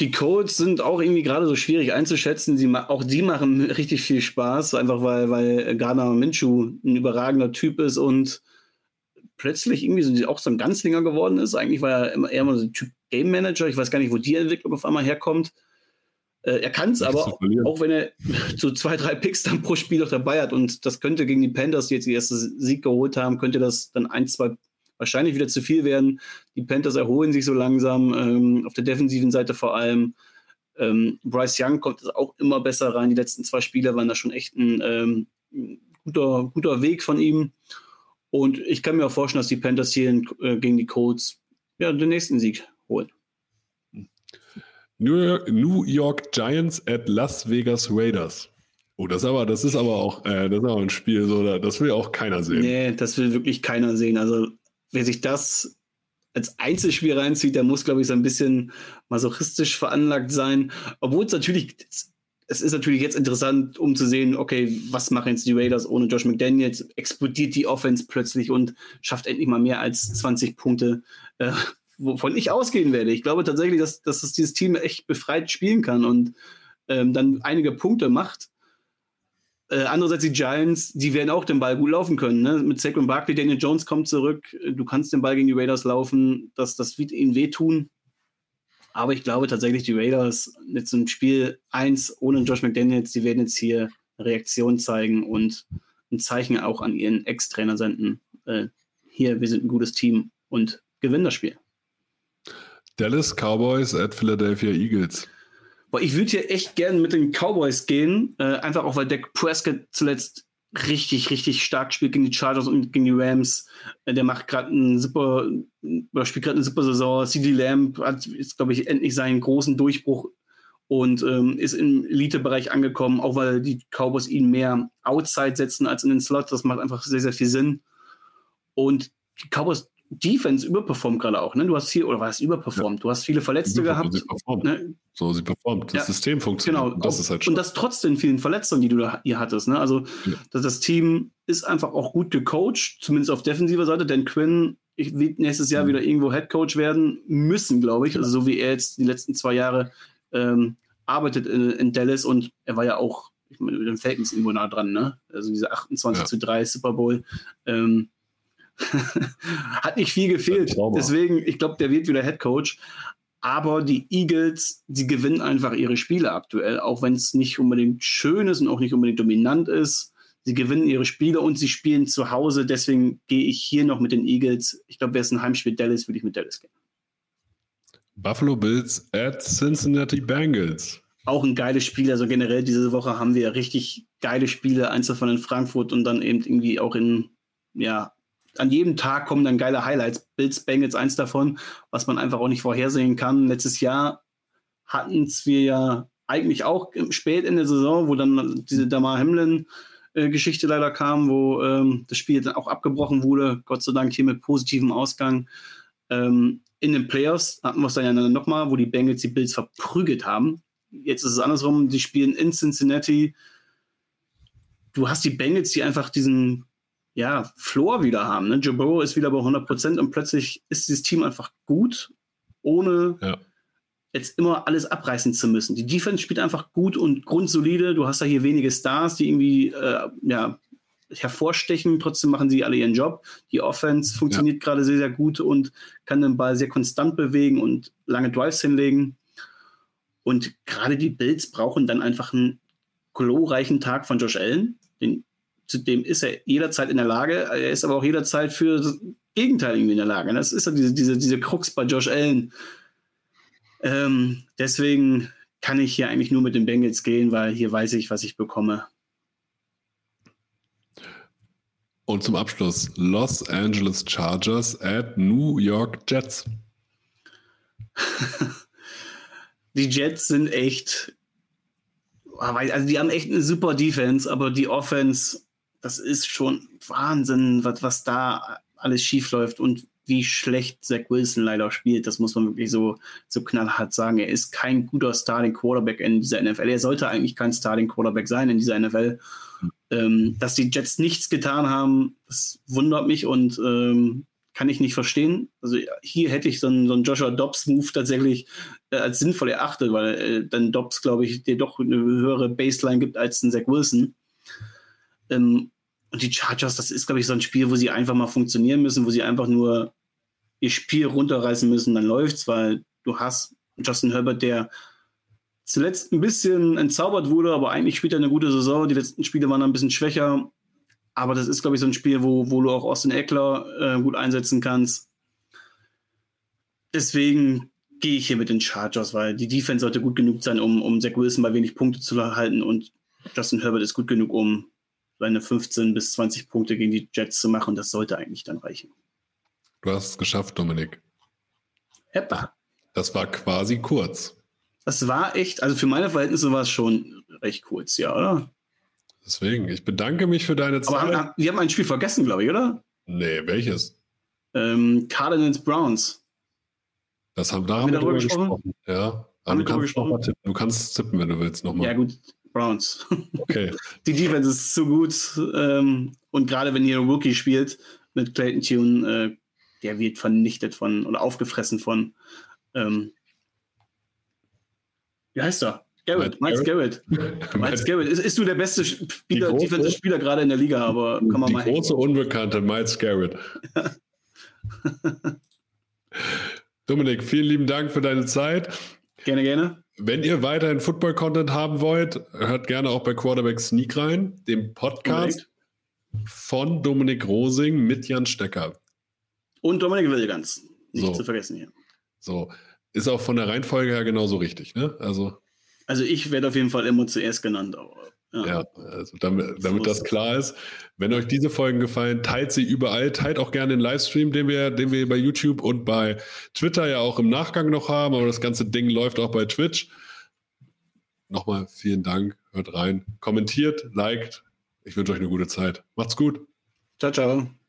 Die Colts sind auch irgendwie gerade so schwierig einzuschätzen. Sie, auch die machen richtig viel Spaß, einfach weil, weil Gardner Minshew ein überragender Typ ist und plötzlich irgendwie so, auch so ein Ganzlinger geworden ist. Eigentlich war er immer eher mal so ein Typ Game Manager. Ich weiß gar nicht, wo die Entwicklung auf einmal herkommt. Äh, er kann es aber, auch, wenn er so zwei, drei Picks dann pro Spiel noch dabei hat. Und das könnte gegen die Panthers, die jetzt die erste Sieg geholt haben, könnte das dann ein, zwei wahrscheinlich wieder zu viel werden. Die Panthers erholen sich so langsam, ähm, auf der defensiven Seite vor allem. Ähm, Bryce Young kommt auch immer besser rein. Die letzten zwei Spiele waren da schon echt ein ähm, guter, guter Weg von ihm. Und ich kann mir auch vorstellen, dass die Panthers hier in, äh, gegen die Colts ja, den nächsten Sieg holen. New York, Giants at Las Vegas Raiders. Oh, das, aber, das ist aber auch äh, das ist aber ein Spiel, so, das will auch keiner sehen. Nee, das will wirklich keiner sehen. Also, wer sich das als Einzelspiel reinzieht, der muss, glaube ich, so ein bisschen masochistisch veranlagt sein. Obwohl es natürlich es ist natürlich jetzt interessant, um zu sehen, okay, was machen jetzt die Raiders ohne Josh McDaniels? Explodiert die Offense plötzlich und schafft endlich mal mehr als 20 Punkte, äh, wovon ich ausgehen werde. Ich glaube tatsächlich, dass, dass es dieses Team echt befreit spielen kann und ähm, dann einige Punkte macht. Äh, andererseits die Giants, die werden auch den Ball gut laufen können. Ne? Mit Saquon Barkley, Daniel Jones kommt zurück. Du kannst den Ball gegen die Raiders laufen. Das, das wird ihnen wehtun. Aber ich glaube tatsächlich, die Raiders mit so einem Spiel 1 ohne Josh McDaniels, die werden jetzt hier Reaktion zeigen und ein Zeichen auch an ihren Ex-Trainer senden. Äh, hier, wir sind ein gutes Team und gewinnen das Spiel. Dallas Cowboys at Philadelphia Eagles. Boah, ich würde hier echt gern mit den Cowboys gehen, äh, einfach auch weil Dak Prescott zuletzt richtig, richtig stark spielt gegen die Chargers und gegen die Rams. Äh, der macht gerade einen super, oder spielt gerade eine super Saison. CD Lamb hat, ist, glaube ich, endlich seinen großen Durchbruch und ähm, ist im Elite-Bereich angekommen, auch weil die Cowboys ihn mehr outside setzen als in den Slot. Das macht einfach sehr, sehr viel Sinn. Und die Cowboys Defense überperformt gerade auch. Ne? Du hast viel, oder was überperformt? Ja. Du hast viele Verletzte gehabt. Sie ne? So, sie performt. Das ja. System funktioniert. Genau. Das ist halt und das trotz den vielen Verletzungen, die du da hier hattest. Ne? Also, ja. das, das, Team ist einfach auch gut gecoacht, zumindest auf defensiver Seite. Denn Quinn ich, wird nächstes Jahr mhm. wieder irgendwo Head Coach werden müssen, glaube ich. Also, so wie er jetzt die letzten zwei Jahre ähm, arbeitet in, in, Dallas und er war ja auch ich meine, mit den Falcons irgendwo nah dran. Ne? Also, diese 28 zu 3 Super Bowl. Ähm, Hat nicht viel gefehlt. Deswegen, ich glaube, der wird wieder Head Coach. Aber die Eagles, die gewinnen einfach ihre Spiele aktuell, auch wenn es nicht unbedingt schön ist und auch nicht unbedingt dominant ist. Sie gewinnen ihre Spiele und sie spielen zu Hause. Deswegen gehe ich hier noch mit den Eagles. Ich glaube, wäre es ein Heimspiel Dallas, würde ich mit Dallas gehen. Buffalo Bills at Cincinnati Bengals. Auch ein geiles Spiel. Also generell diese Woche haben wir richtig geile Spiele. Eins davon in Frankfurt und dann eben irgendwie auch in, ja, an jedem Tag kommen dann geile Highlights. Bills, Bengals, eins davon, was man einfach auch nicht vorhersehen kann. Letztes Jahr hatten wir ja eigentlich auch spät in der Saison, wo dann diese Damar Hamlin äh, Geschichte leider kam, wo ähm, das Spiel dann auch abgebrochen wurde. Gott sei Dank hier mit positivem Ausgang. Ähm, in den Playoffs hatten wir es dann ja nochmal, wo die Bengals die Bills verprügelt haben. Jetzt ist es andersrum, die spielen in Cincinnati. Du hast die Bengals, die einfach diesen ja, Floor wieder haben. Ne? Joe Burrow ist wieder bei 100 Prozent und plötzlich ist dieses Team einfach gut, ohne ja. jetzt immer alles abreißen zu müssen. Die Defense spielt einfach gut und grundsolide. Du hast da hier wenige Stars, die irgendwie äh, ja, hervorstechen. Trotzdem machen sie alle ihren Job. Die Offense funktioniert ja. gerade sehr, sehr gut und kann den Ball sehr konstant bewegen und lange Drives hinlegen. Und gerade die Bills brauchen dann einfach einen glorreichen Tag von Josh Allen. Den, zu dem ist er jederzeit in der Lage. Er ist aber auch jederzeit für das Gegenteil irgendwie in der Lage. Das ist ja diese, diese, diese Krux bei Josh Allen. Ähm, deswegen kann ich hier eigentlich nur mit den Bengals gehen, weil hier weiß ich, was ich bekomme. Und zum Abschluss Los Angeles Chargers at New York Jets. die Jets sind echt, also die haben echt eine super Defense, aber die Offense, das ist schon Wahnsinn, was, was da alles schief läuft und wie schlecht Zach Wilson leider spielt. Das muss man wirklich so, so knallhart sagen. Er ist kein guter Starting Quarterback in dieser NFL. Er sollte eigentlich kein Starting Quarterback sein in dieser NFL. Ähm, dass die Jets nichts getan haben, das wundert mich und ähm, kann ich nicht verstehen. Also hier hätte ich so einen, so einen Joshua Dobbs-Move tatsächlich äh, als sinnvoll erachtet, weil äh, dann Dobbs, glaube ich, dir doch eine höhere Baseline gibt als ein Zach Wilson. Ähm, und die Chargers, das ist, glaube ich, so ein Spiel, wo sie einfach mal funktionieren müssen, wo sie einfach nur ihr Spiel runterreißen müssen, dann läuft's, weil du hast Justin Herbert, der zuletzt ein bisschen entzaubert wurde, aber eigentlich spielt er eine gute Saison. Die letzten Spiele waren ein bisschen schwächer. Aber das ist, glaube ich, so ein Spiel, wo, wo du auch Austin Eckler äh, gut einsetzen kannst. Deswegen gehe ich hier mit den Chargers, weil die Defense sollte gut genug sein, um, um Zach Wilson bei wenig Punkte zu halten und Justin Herbert ist gut genug, um seine 15 bis 20 Punkte gegen die Jets zu machen. Das sollte eigentlich dann reichen. Du hast es geschafft, Dominik. Heppa. Das war quasi kurz. Das war echt, also für meine Verhältnisse war es schon recht kurz, ja, oder? Deswegen, ich bedanke mich für deine Zeit. Aber haben, wir haben ein Spiel vergessen, glaube ich, oder? Nee, welches? Ähm, Cardinals Browns. Das haben, da haben, wir darüber gesprochen. gesprochen. Ja, haben du, kannst? Tippen. du kannst tippen, wenn du willst, nochmal. Ja, gut, Browns. Okay. Die Defense ist zu gut. Ähm, und gerade wenn ihr Rookie spielt mit Clayton Tune, äh, der wird vernichtet von oder aufgefressen von ähm, wie heißt er? Garrett, Miles Garrett. Miles Garrett. Ist, ist du der beste Spieler, Defensive Spieler gerade in der Liga, aber kann man die mal. Die große Unbekannte, Miles Garrett. Dominik, vielen lieben Dank für deine Zeit. Gerne, gerne. Wenn ihr weiterhin Football-Content haben wollt, hört gerne auch bei Quarterback Sneak rein, dem Podcast Unbedingt. von Dominik Rosing mit Jan Stecker. Und Dominik Wilgans. Nicht so. zu vergessen hier. So. Ist auch von der Reihenfolge her genauso richtig, ne? Also, also ich werde auf jeden Fall immer zuerst genannt. Aber, ja. ja, also damit, damit das klar ist. Wenn euch diese Folgen gefallen, teilt sie überall. Teilt auch gerne den Livestream, den wir, den wir bei YouTube und bei Twitter ja auch im Nachgang noch haben. Aber das ganze Ding läuft auch bei Twitch. Nochmal vielen Dank. Hört rein. Kommentiert, liked. Ich wünsche euch eine gute Zeit. Macht's gut. Ciao, ciao.